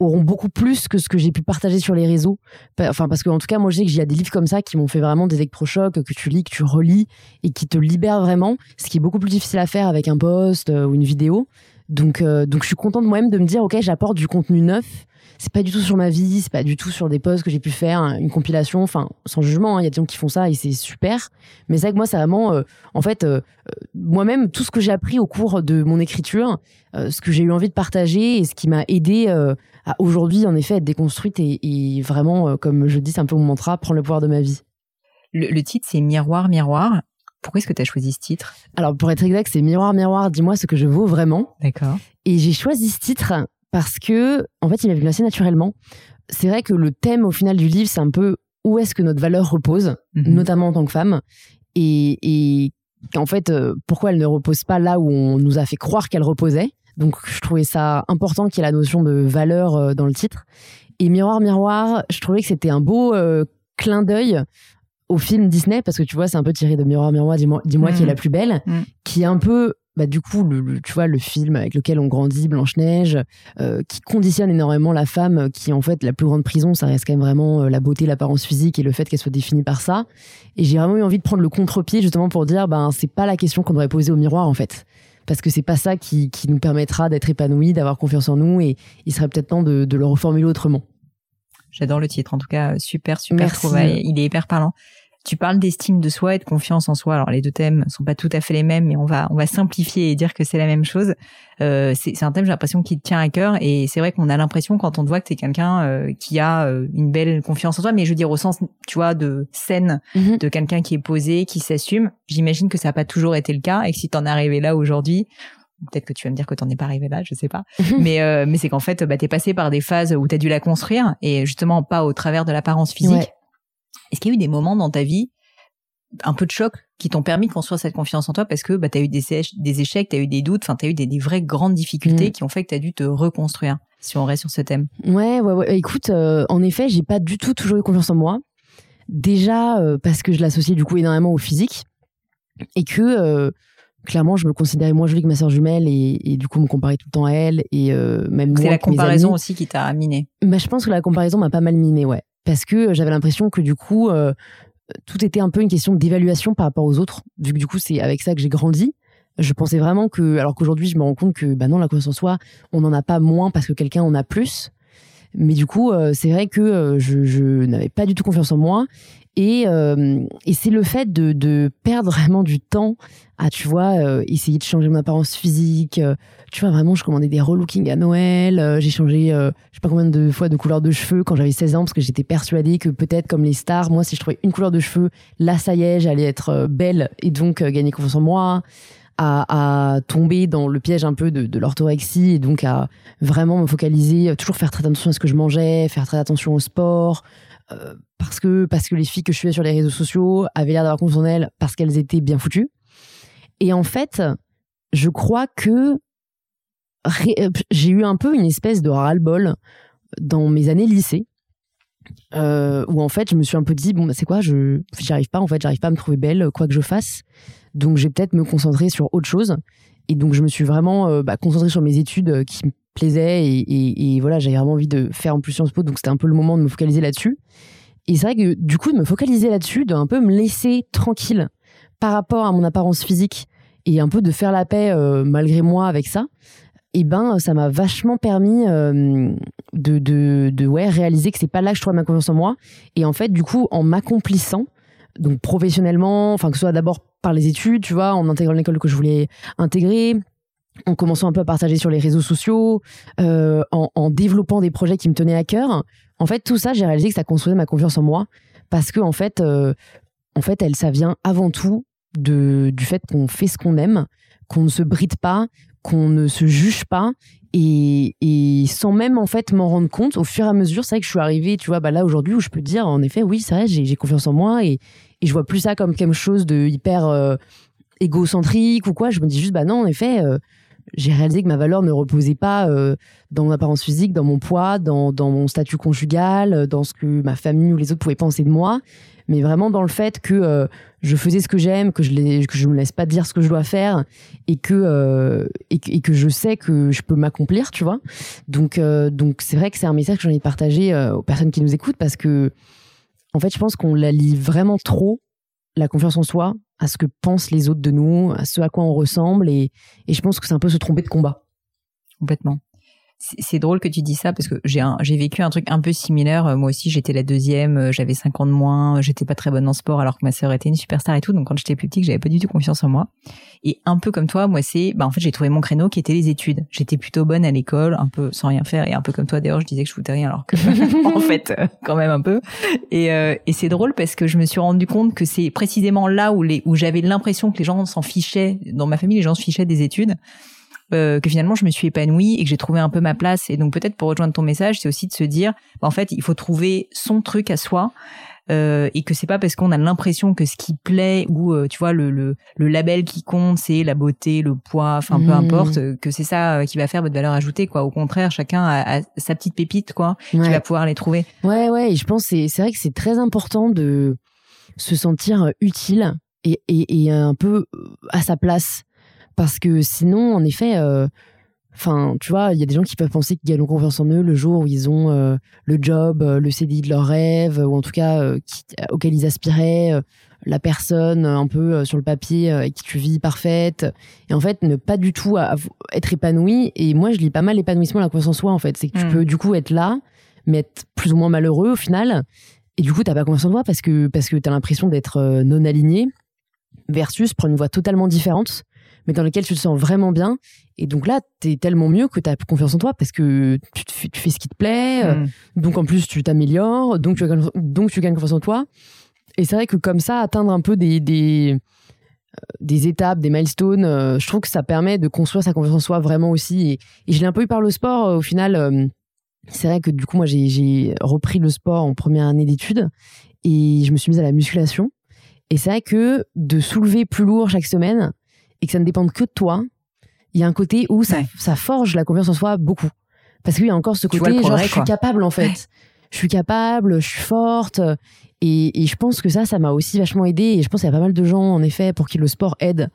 auront beaucoup plus que ce que j'ai pu partager sur les réseaux. Enfin, parce qu'en tout cas, moi, je sais que j'ai des livres comme ça qui m'ont fait vraiment des électrochocs, que tu lis, que tu relis et qui te libèrent vraiment, ce qui est beaucoup plus difficile à faire avec un post euh, ou une vidéo. Donc, euh, donc, je suis contente moi-même de me dire, OK, j'apporte du contenu neuf c'est pas du tout sur ma vie, c'est pas du tout sur des posts que j'ai pu faire, hein, une compilation, enfin, sans jugement, hein, il y a des gens qui font ça et c'est super. Mais c'est vrai que moi, c'est vraiment, euh, en fait, euh, euh, moi-même, tout ce que j'ai appris au cours de mon écriture, ce que j'ai eu envie de partager et ce qui m'a aidé à aujourd'hui, en effet, être déconstruite et, et vraiment, comme je dis, c'est un peu mon mantra, prendre le pouvoir de ma vie. Le, le titre, c'est Miroir, Miroir. Pourquoi est-ce que tu as choisi ce titre? Alors, pour être exact, c'est Miroir, Miroir, dis-moi ce que je vaux vraiment. D'accord. Et j'ai choisi ce titre parce que, en fait, il m'est venu assez naturellement. C'est vrai que le thème, au final, du livre, c'est un peu où est-ce que notre valeur repose, mhm. notamment en tant que femme, et, et en fait, euh, pourquoi elle ne repose pas là où on nous a fait croire qu'elle reposait. Donc, je trouvais ça important qu'il y ait la notion de valeur euh, dans le titre. Et Miroir, Miroir, je trouvais que c'était un beau euh, clin d'œil au film Disney, parce que tu vois, c'est un peu tiré de Miroir, Miroir, dis-moi dis qui est la plus belle, mhm. qui est un peu bah, du coup, le, tu vois, le film avec lequel on grandit, Blanche-Neige, euh, qui conditionne énormément la femme, qui en fait, la plus grande prison, ça reste quand même vraiment euh, la beauté, l'apparence physique et le fait qu'elle soit définie par ça. Et j'ai vraiment eu envie de prendre le contre-pied justement pour dire, ben, c'est pas la question qu'on devrait poser au miroir en fait. Parce que c'est pas ça qui, qui nous permettra d'être épanouis, d'avoir confiance en nous et il serait peut-être temps de, de le reformuler autrement. J'adore le titre, en tout cas, super, super trouvaille. Il est hyper parlant. Tu parles d'estime de soi et de confiance en soi. Alors les deux thèmes sont pas tout à fait les mêmes, mais on va on va simplifier et dire que c'est la même chose. Euh, c'est un thème j'ai l'impression qui te tient à cœur et c'est vrai qu'on a l'impression quand on te voit que tu es quelqu'un euh, qui a euh, une belle confiance en soi, mais je veux dire au sens tu vois de scène, mhm. de quelqu'un qui est posé, qui s'assume. J'imagine que ça n'a pas toujours été le cas et que si t'en es arrivé là aujourd'hui, peut-être que tu vas me dire que t'en es pas arrivé là, je sais pas. mais euh, mais c'est qu'en fait, bah, t'es passé par des phases où t'as dû la construire et justement pas au travers de l'apparence physique. Est-ce qu'il y a eu des moments dans ta vie, un peu de choc, qui t'ont permis de construire cette confiance en toi parce que bah, tu as eu des, des échecs, tu as eu des doutes, enfin tu as eu des, des, vraies grandes difficultés mm. qui ont fait que tu as dû te reconstruire, si on reste sur ce thème? Ouais, ouais, ouais. Écoute, euh, en effet, j'ai pas du tout toujours eu confiance en moi. Déjà euh, parce que je l'associais du coup énormément au physique et que euh, clairement je me considérais moins jolie que ma sœur jumelle et, et, du coup me comparais tout le temps à elle et même c'est la comparaison aussi qui t'a miné bah, je pense que la comparaison m'a pas mal miné ouais parce que j'avais l'impression que du coup, euh, tout était un peu une question d'évaluation par rapport aux autres, vu que du coup, c'est avec ça que j'ai grandi. Je pensais vraiment que, alors qu'aujourd'hui, je me rends compte que, bah non, la confiance en soi, on n'en a pas moins parce que quelqu'un en a plus. Mais du coup, euh, c'est vrai que euh, je, n'avais pas du tout confiance en moi. Et, euh, c'est le fait de, perdre vraiment du temps à, tu vois, essayer de changer mon apparence physique. Tu vois, vraiment, je commandais des relookings à Noël. j'ai changé, je sais pas combien de fois de couleur de cheveux quand j'avais 16 ans parce que j'étais persuadée que peut-être comme les stars, moi, si je trouvais une couleur de cheveux, là, ça y est, j'allais être belle et donc gagner confiance en moi. À, à, tomber dans le piège un peu de, de l'orthorexie et donc à vraiment me focaliser, toujours faire très attention à ce que je mangeais, faire très attention au sport, euh, parce que parce que les filles que je suivais sur les réseaux sociaux avaient l'air d'avoir confiance en elles parce qu'elles étaient bien foutues. Et en fait, je crois que j'ai eu un peu une espèce de ras-le-bol dans mes années lycée. Euh, où en fait je me suis un peu dit bon bah, c'est quoi je j'arrive pas en fait j'arrive pas à me trouver belle quoi que je fasse. Donc je vais peut-être me concentrer sur autre chose. Et donc je me suis vraiment euh, bah, concentrée sur mes études euh, qui me plaisaient et, voilà j'avais vraiment envie de faire en plus Sciences Po donc c'était un peu le moment de me focaliser là-dessus. Et c'est vrai que du coup de me focaliser là-dessus de un peu me laisser tranquille par rapport à mon apparence physique et un peu de faire la paix malgré moi avec ça et ben ça m'a vachement permis euh, de, de, de, ouais réaliser que c'est pas là que je trouve ma confiance en moi. Et en fait du coup en m'accomplissant donc professionnellement enfin que ce soit d'abord par les études tu vois en intégrant l'école que je voulais intégrer en commençant un peu à partager sur les réseaux sociaux euh, en, développant des projets qui me tenaient à cœur en fait tout ça j'ai réalisé que ça construisait ma confiance en moi. Parce que en fait euh, en fait elle ça vient avant tout de du fait qu'on fait ce qu'on aime qu'on ne se bride pas qu'on ne se juge pas et, sans même en fait m'en rendre compte au fur et à mesure c'est vrai que je suis arrivée tu vois bah là aujourd'hui où je peux dire en effet oui c'est vrai j'ai confiance en moi et, et je vois plus ça comme quelque chose de hyper euh, égocentrique ou quoi. Je me dis juste bah non en effet euh, j'ai réalisé que ma valeur ne reposait pas euh, dans mon apparence physique, dans mon poids, dans, dans, mon statut conjugal, dans ce que ma famille ou les autres pouvaient penser de moi, mais vraiment dans le fait que euh, je faisais ce que j'aime, que je ne que je me laisse pas dire ce que je dois faire et que euh, et, que je sais que je peux m'accomplir, tu vois. Donc euh, donc c'est vrai que c'est un message que j'ai envie de partager aux personnes qui nous écoutent parce que en fait, je pense qu'on la lit vraiment trop la confiance en soi à ce que pensent les autres de nous, à ce à quoi on ressemble et, et je pense que c'est un peu se tromper de combat. Complètement c'est drôle que tu dis ça parce que j'ai j'ai vécu un truc un peu similaire. Euh, moi aussi, j'étais la deuxième, euh, j'avais 5 ans de moins, j'étais pas très bonne en sport alors que ma sœur était une superstar et tout. Donc quand j'étais plus petite, j'avais pas du tout confiance en moi. Et un peu comme toi, moi c'est, bah en fait j'ai trouvé mon créneau qui était les études. J'étais plutôt bonne à l'école, un peu sans rien faire et un peu comme toi d'ailleurs, je disais que je foutais rien alors que <laughs> <laughs> en fait euh, quand même un peu. Et, et c'est drôle parce que je me suis rendu compte que c'est précisément là où les où j'avais l'impression que les gens s'en fichaient. Dans ma famille, les gens se fichaient des études euh, que finalement je me suis épanouie et que j'ai trouvé un peu ma place. Et donc peut-être pour rejoindre ton message, c'est aussi de se dire, bah, en fait, il faut trouver son truc à soi. Euh, et que c'est pas parce qu'on a l'impression que ce qui plaît ou euh, tu vois le, le, le, label qui compte c'est la beauté le poids enfin peu mmh. importe que c'est ça euh, qui va faire votre valeur ajoutée quoi au contraire chacun a, sa petite pépite quoi qui va pouvoir les trouver ouais ouais et je pense c'est c'est vrai que c'est très important de se sentir utile et, et, et un peu à sa place parce que sinon, en effet, euh, enfin, tu vois, il y a des gens qui peuvent penser qu'ils gagnent confiance en eux le jour où ils ont euh, le job, euh, le CDI de leur rêve, ou en tout cas auquel ils aspiraient, la personne un peu sur le papier avec qui tu vis parfaite. Et en fait, ne pas du tout être épanoui. Et moi, je lis pas mal l'épanouissement, la confiance en soi, en fait. C'est que tu hmm. peux du coup être là, mais être plus ou moins malheureux au final. Et du coup, t'as pas confiance en toi parce que, parce que t'as l'impression d'être non aligné versus prendre une voie totalement différente mais dans lequel tu te sens vraiment bien. Et donc là, tu es tellement mieux que tu as confiance en toi parce que tu, fais ce qui te plaît. Euh, mm. donc en plus, tu t'améliores. Donc tu, donc tu gagnes confiance en toi. Et c'est vrai que comme ça, atteindre un peu des, des, euh, des étapes, des milestones, euh, je trouve que ça permet de construire sa confiance en soi vraiment aussi. Et, je l'ai un peu eu par le sport. au final, c'est vrai que du coup, moi, j'ai repris le sport en première année d'études et je me suis mise à la musculation. Et c'est vrai que de soulever plus lourd chaque semaine, et que ça ne dépend que de toi, il y a un côté où ça, ça forge la confiance en soi beaucoup. Parce qu'il y a encore ce côté, genre, je suis capable en fait. Je suis capable, je suis forte. Et, et je pense que ça, ça m'a aussi vachement aidé. Et je pense qu'il y a pas mal de gens, en effet, pour qui le sport aide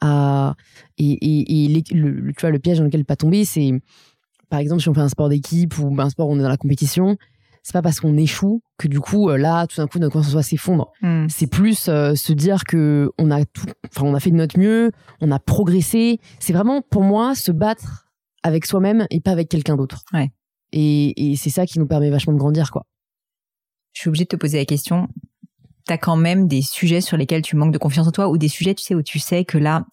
à. Et, et, et le, tu vois, le piège dans lequel pas tomber, c'est par exemple, si on fait un sport d'équipe ou un sport où on est dans la compétition, c'est pas parce qu'on échoue que du coup euh, là tout d'un coup notre confiance en soi s'effondre. Hmm. C'est plus euh, se dire que on a tout, enfin on a fait de notre mieux, on a progressé. C'est vraiment pour moi se battre avec soi-même et pas avec quelqu'un d'autre. Ouais. Et, et c'est ça qui nous permet vachement de grandir quoi. Je suis obligée de te poser la question. T'as quand même des sujets sur lesquels tu manques de confiance en toi ou des sujets tu sais où tu sais que là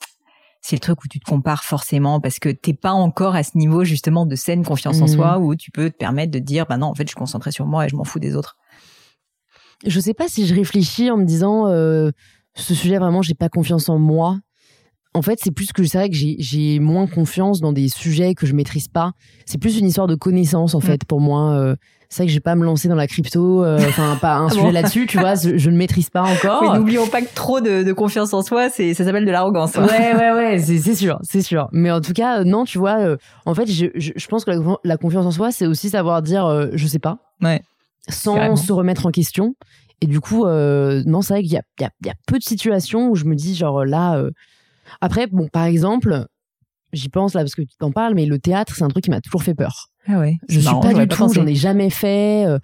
c'est le truc où tu te compares forcément parce que t'es pas encore à ce niveau justement de saine confiance en mmh. soi où tu peux te permettre de dire bah non en fait je suis concentré sur moi et je m'en fous des autres. Je sais pas si je réfléchis en me disant euh, ce sujet vraiment j'ai pas confiance en moi. en fait, c'est plus que c'est vrai que j'ai moins confiance dans des sujets que je maîtrise pas. C'est plus une histoire de connaissance en mm. fait pour moi. Euh, c'est vrai que je vais pas me lancer dans la crypto, euh, enfin pas un <laughs> ah sujet là-dessus, tu vois, je, ne maîtrise pas encore. Mais n'oublions pas que trop de, confiance en soi, c'est ça s'appelle de l'arrogance. Hein. Ouais ouais ouais, <laughs> c'est sûr, c'est sûr. Mais en tout cas, euh, non, tu vois, en fait, je, je, pense que la, confiance en soi, c'est aussi savoir dire je sais pas. Ouais. Sans se remettre en question. Et du coup, non, c'est vrai qu'il y a, y, a, y a, peu de situations où je me dis genre là après, bon, par exemple, j'y pense là parce que tu t'en parles, mais le théâtre, c'est un truc qui m'a toujours fait peur. Ah ouais. Je suis pas du tout, j'en ai jamais fait. Euh,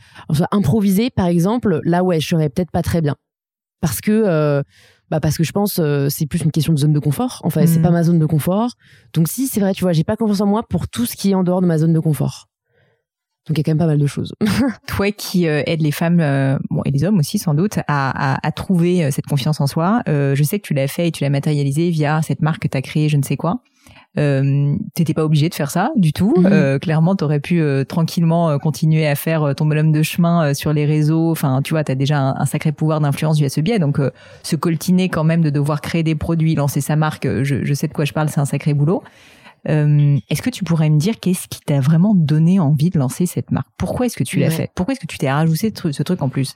improviser, par exemple, là ouais, je serais peut-être pas très bien. Parce que, euh, bah parce que je pense euh, c'est plus une question de zone de confort. Enfin, c'est pas hmm. ma zone de confort. Donc si, c'est vrai, tu vois, j'ai pas confiance en moi pour tout ce qui est en dehors de ma zone de confort. Donc il y a quand même pas mal de choses. <laughs> Toi qui euh, aides les femmes, euh, bon, et les hommes aussi sans doute, à, à, à trouver euh, cette confiance en soi, je sais que tu l'as fait et tu l'as matérialisé via cette marque que tu as créée, je ne sais quoi. Euh, t'étais pas obligé de faire ça du tout. Mhm. Euh, clairement, t'aurais pu tranquillement continuer à faire ton bonhomme de chemin sur les réseaux. Enfin, tu vois, t'as déjà un, sacré pouvoir d'influence via ce biais. Donc, se coltiner quand même de devoir créer des produits, lancer sa marque, je, je sais de quoi je parle, c'est un sacré boulot. Euh, est-ce que tu pourrais me dire qu'est-ce qui t'a vraiment donné envie de lancer cette marque? Pourquoi est-ce que tu l'as fait? Pourquoi est-ce que tu t'es rajouté ce truc en plus?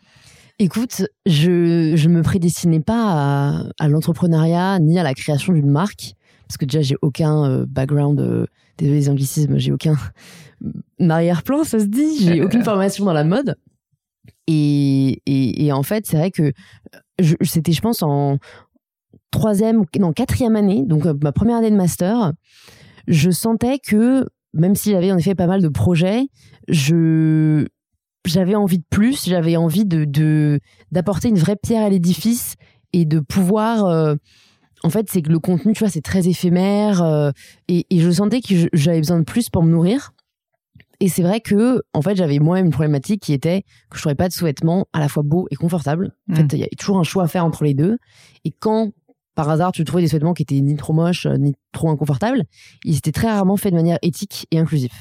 Écoute, je je me prédestinais pas à, l'entrepreneuriat ni à la création d'une marque parce que déjà j'ai aucun euh, background euh, désolé les anglicismes, j'ai aucun <laughs> arrière-plan, ça se dit, j'ai aucune formation dans la mode. Et, et, en fait, c'est vrai que c'était, je pense, en troisième, non, quatrième année, donc ma première année de master, je sentais que même si j'avais en effet pas mal de projets, je j'avais envie de plus, j'avais envie de d'apporter une vraie pierre à l'édifice et de pouvoir euh, en fait, c'est que le contenu, tu vois, c'est très éphémère euh, et, je sentais que j'avais besoin de plus pour me nourrir. Et c'est vrai que, en fait, j'avais moi-même une problématique qui était que je trouvais pas de sous-vêtements à la fois beaux et confortables. En fait, mmh. il y a toujours un choix à faire entre les deux. Et quand par hasard, tu trouvais des sous-vêtements qui étaient ni trop moches, euh, ni trop inconfortables. Ils étaient très rarement faits de manière éthique et inclusive.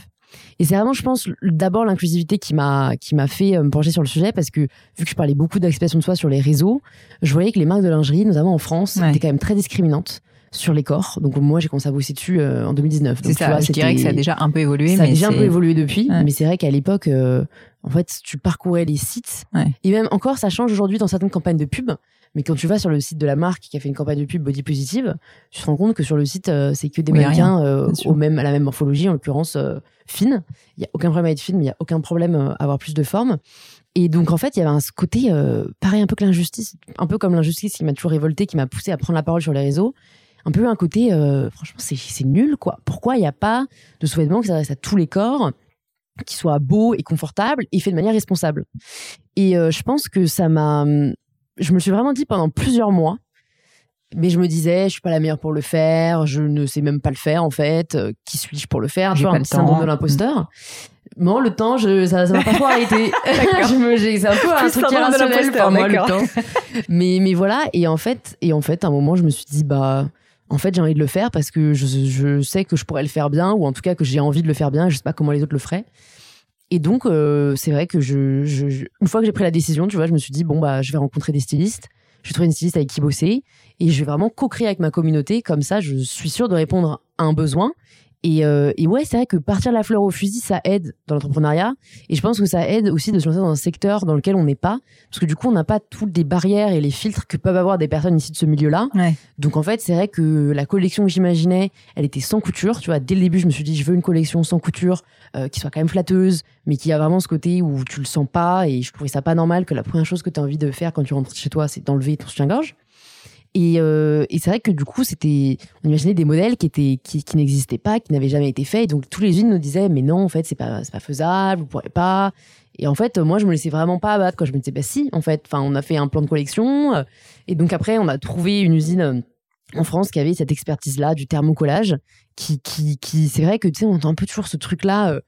Et c'est vraiment, je pense, d'abord l'inclusivité qui m'a qui m'a fait euh, me pencher sur le sujet parce que vu que je parlais beaucoup d'acceptation de soi sur les réseaux, je voyais que les marques de lingerie, notamment en France, étaient quand même très discriminantes sur les corps. Donc moi, j'ai commencé à bosser dessus euh, en 2019. C'est ça. je dirais que ça a déjà un peu évolué. Ça a déjà un peu évolué depuis, mais c'est vrai qu'à l'époque, en fait, tu parcourais les sites et même encore, ça change aujourd'hui dans certaines campagnes de pub. Mais quand tu vas sur le site de la marque qui a fait une campagne de pub body positive, tu te rends compte que sur le site, euh, c'est que des mannequins euh, au même, à la même morphologie, en l'occurrence euh, fine. Il n'y a aucun problème à être fine, mais il n'y a aucun problème à avoir plus de forme. Et donc, en fait, il y avait un côté, pareil, un peu que l'injustice, un peu comme l'injustice qui m'a toujours révolté, qui m'a poussé à prendre la parole sur les réseaux. Un peu un côté, franchement, c'est nul, quoi. Pourquoi il n'y a pas de sous-vêtements qui s'adressent à tous les corps qui soit beau et confortable et fait de manière responsable? Et je pense que ça m'a je me suis vraiment dit pendant plusieurs mois, mais je me disais, je suis pas la meilleure pour le faire, je ne sais même pas le faire en fait. Euh, qui suis-je pour le faire? J'ai pas le syndrome de l'imposteur. Non, le temps, je, ça, ça m'a pas trop arrêté. <laughs> <laughs> c'est un peu un truc irrationnel pour moi le temps. Mais, mais voilà. Et en fait, et en fait, à un moment, je me suis dit, bah, en fait, j'ai envie de le faire parce que je, je, sais que je pourrais le faire bien, ou en tout cas que j'ai envie de le faire bien. Je sais pas comment les autres le feraient. Et donc, euh, c'est vrai que je, je, une fois que j'ai pris la décision, tu vois, je me suis dit, bon, bah, je vais rencontrer des stylistes. Je vais trouver une styliste avec qui bosser. Et je vais vraiment co-créer avec ma communauté. Comme ça, je suis sûre de répondre à un besoin et, euh, et ouais, c'est vrai que partir la fleur au fusil, ça aide dans l'entrepreneuriat. Et je pense que ça aide aussi de se lancer dans un secteur dans lequel on n'est pas. Parce que du coup, on n'a pas toutes les barrières et les filtres que peuvent avoir des personnes ici de ce milieu-là. Ouais. Donc en fait, c'est vrai que la collection que j'imaginais, elle était sans couture. Tu vois, dès le début, je me suis dit, je veux une collection sans couture, euh, qui soit quand même flatteuse, mais qui a vraiment ce côté où tu le sens pas. Et je trouvais ça pas normal que la première chose que tu as envie de faire quand tu rentres chez toi, c'est d'enlever ton soutien-gorge. Et, euh, et c'est vrai que du coup, c'était, on imaginait des modèles qui étaient, qui, qui n'existaient pas, qui n'avaient jamais été faits. Et donc, tous les usines nous disaient, mais non, en fait, c'est pas, c'est pas faisable, vous pourrez pas. Et en fait, moi, je me laissais vraiment pas abattre. Quand je me disais, bah si, en fait, enfin, on a fait un plan de collection. Euh, et donc après, on a trouvé une usine euh, en France qui avait cette expertise-là du thermocollage, qui, qui, qui c'est vrai que tu sais, on entend un peu toujours ce truc-là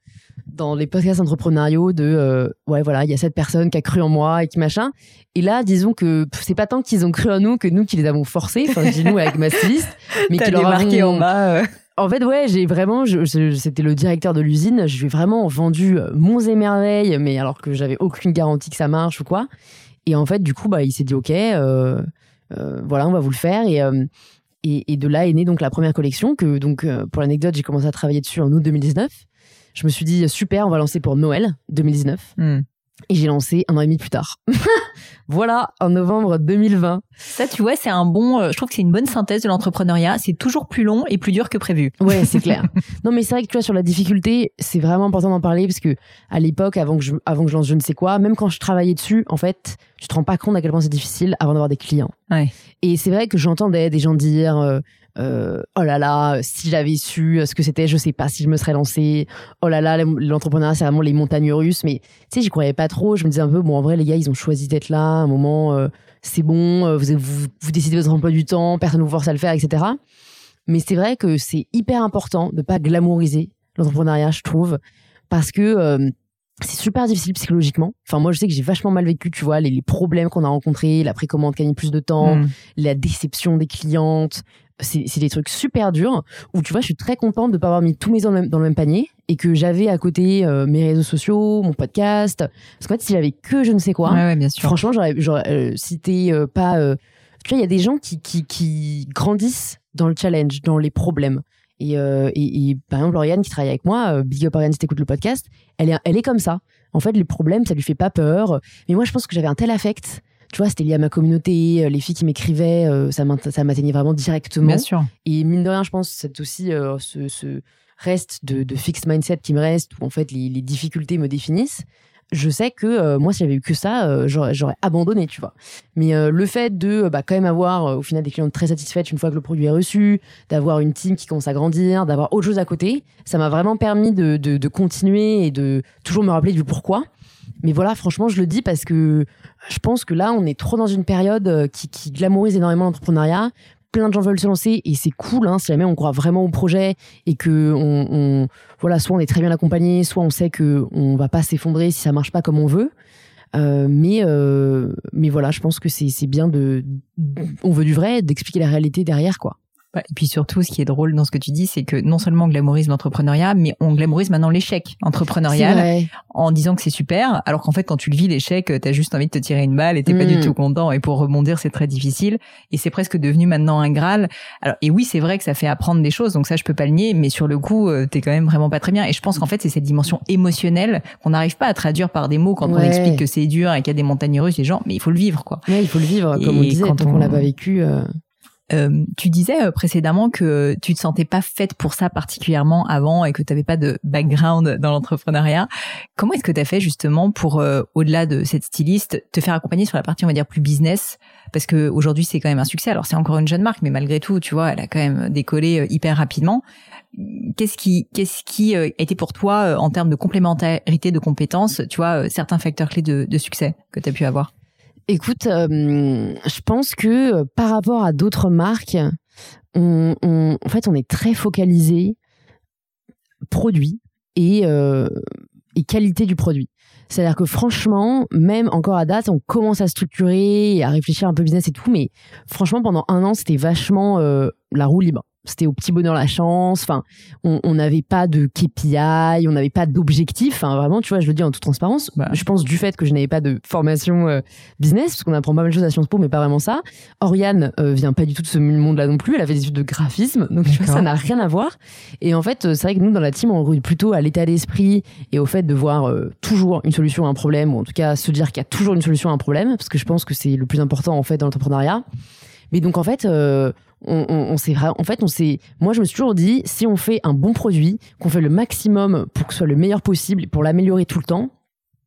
dans les podcasts entrepreneuriaux de euh, ouais voilà il y a cette personne qui a cru en moi et qui machin. Et là disons que c'est pas tant qu'ils ont cru en nous que nous qui les avons forcés enfin dis nous avec ma styliste <laughs> mais qui leur marqué en bas euh. en fait ouais j'ai vraiment c'était le directeur de l'usine je lui ai vraiment vendu euh, monts et merveilles mais alors que j'avais aucune garantie que ça marche ou quoi. Et en fait du coup bah il s'est dit ok voilà on va vous le faire. Et Et, de là est née donc la première collection que donc pour l'anecdote j'ai commencé à travailler dessus en août 2019. Je me suis dit super on va lancer pour Noël 2019. Et j'ai lancé un an et demi plus tard. <laughs> voilà, en novembre 2020. Ça, tu vois, c'est un bon. Euh, je trouve que c'est une bonne synthèse de l'entrepreneuriat. C'est toujours plus long et plus dur que prévu. Ouais, c'est clair. <laughs> non, mais c'est vrai que tu vois, sur la difficulté, c'est vraiment important d'en parler parce que à l'époque, avant que je, avant que je lance je ne sais quoi, même quand je travaillais dessus, en fait, tu te rends pas compte à quel point c'est difficile avant d'avoir des clients. Ouais. Et c'est vrai que j'entendais des gens dire. Euh, euh, oh là là, si j'avais su ce que c'était, je sais pas si je me serais lancé. Oh là là, l'entrepreneuriat, c'est vraiment les montagnes russes. Mais tu sais, j'y croyais pas trop. Je me disais un peu, bon, en vrai, les gars, ils ont choisi d'être là. À un moment, euh, c'est bon. Euh, vous, vous, vous, décidez votre emploi du temps. Personne ne vous force à le faire, etc. Mais c'est vrai que c'est hyper important de pas glamouriser l'entrepreneuriat, je trouve, parce que c'est super difficile psychologiquement. Enfin, moi, je sais que j'ai vachement mal vécu, tu vois, les, problèmes qu'on a rencontrés, la précommande mis plus de temps, mm. la déception des clientes, c'est des trucs super durs où tu vois je suis très contente de pas avoir mis tous mes œufs dans, le même panier et que j'avais à côté euh, mes réseaux sociaux mon podcast. Parce qu'en fait si j'avais que je ne sais quoi bien sûr. franchement j'aurais euh, cité euh, pas euh, tu vois il y a des gens qui, qui, qui grandissent dans le challenge dans les problèmes. Et, et, et, par exemple Lauriane qui travaille avec moi Big Up Lauriane si t'écoutes le podcast elle est, elle est comme ça. En fait les problèmes ça lui fait pas peur. Mais moi je pense que j'avais un tel affect tu vois, c'était lié à ma communauté, euh, les filles qui m'écrivaient, euh, ça m'atteignait vraiment directement. Bien sûr. Et mine de rien, je pense, c'est aussi euh, ce, reste de, fixed mindset qui me reste, où en fait les, difficultés me définissent. Je sais que moi, si j'avais eu que ça, j'aurais abandonné, tu vois. Mais le fait de bah, quand même avoir au final des clients très satisfaits une fois que le produit est reçu, d'avoir une team qui commence à grandir, d'avoir autre chose à côté, ça m'a vraiment permis de, de, continuer et de toujours me rappeler du pourquoi. Mais voilà, franchement, je le dis parce que je pense que là, on est trop dans une période euh, qui, qui glamourise énormément l'entrepreneuriat. Plein de gens veulent se lancer et c'est cool hein, si jamais on croit vraiment au projet et que voilà, soit on est très bien accompagné, soit on sait que on va pas s'effondrer si ça marche pas comme on veut. Euh, mais euh, mais voilà, je pense que c'est bien de on veut du vrai, d'expliquer la réalité derrière quoi. Et puis surtout, ce qui est drôle dans ce que tu dis, c'est que non seulement on glamourise l'entrepreneuriat, mais on glamourise maintenant l'échec entrepreneurial en disant que c'est super, alors qu'en fait, quand tu le vis l'échec, t'as juste envie de te tirer une balle et t'es pas du mm. tout content. Et pour rebondir, c'est très difficile. Et c'est presque devenu maintenant un graal. Alors, et oui, c'est vrai que ça fait apprendre des choses, donc ça, je peux pas le nier. Mais sur le coup, euh, t'es quand même vraiment pas très bien. Et je pense qu'en fait, c'est cette dimension émotionnelle qu'on n'arrive pas à traduire par des mots quand on explique que c'est dur et qu'il y a des montagnes russes. Les gens, mais il faut le vivre, quoi. Ouais, il faut le vivre, comme on disait, quand on, l'a pas vécu. Euh, euh, tu disais euh, précédemment que tu te sentais pas faite pour ça particulièrement avant et que tu n'avais pas de background dans l'entrepreneuriat. Comment est-ce que tu as fait justement pour, euh, au-delà de cette styliste, te faire accompagner sur la partie, on va dire, plus business? Parce que aujourd'hui, c'est quand même un succès. Alors, c'est encore une jeune marque, mais malgré tout, tu vois, elle a quand même décollé hyper rapidement. Qu'est-ce qui, qu'est-ce qui a pour toi en termes de complémentarité de compétences, tu vois, certains facteurs clés de, de succès que tu as pu avoir? Écoute, euh, je pense que euh, par rapport à d'autres marques, en fait, on est très focalisé produit et, euh, et qualité du produit. C'est-à-dire que franchement, même encore à date, on commence à structurer et à réfléchir un peu business et tout, mais franchement, pendant un an, c'était vachement la roue libre c'était au petit bonheur la chance. Enfin, on n'avait pas de KPI, on n'avait pas d'objectif. Enfin, vraiment, tu vois, je le dis en toute transparence. Bah. Je pense du fait que je n'avais pas de formation euh, business, parce qu'on apprend pas mal de choses à Sciences Po, mais pas vraiment ça. Oriane euh, vient pas du tout de ce monde-là non plus. Elle avait des études de graphisme, donc tu vois, ça n'a rien à voir. Et en fait, euh, c'est vrai que nous, dans la team, on roule plutôt à l'état d'esprit et au fait de voir toujours une solution à un problème, ou en tout cas se dire qu'il y a toujours une solution à un problème, parce que je pense que c'est le plus important en fait dans l'entrepreneuriat. Mais donc en fait, on, on, s'est en fait on s'est moi je me suis toujours dit si on fait un bon produit qu'on fait le maximum pour que ce soit le meilleur possible pour l'améliorer tout le temps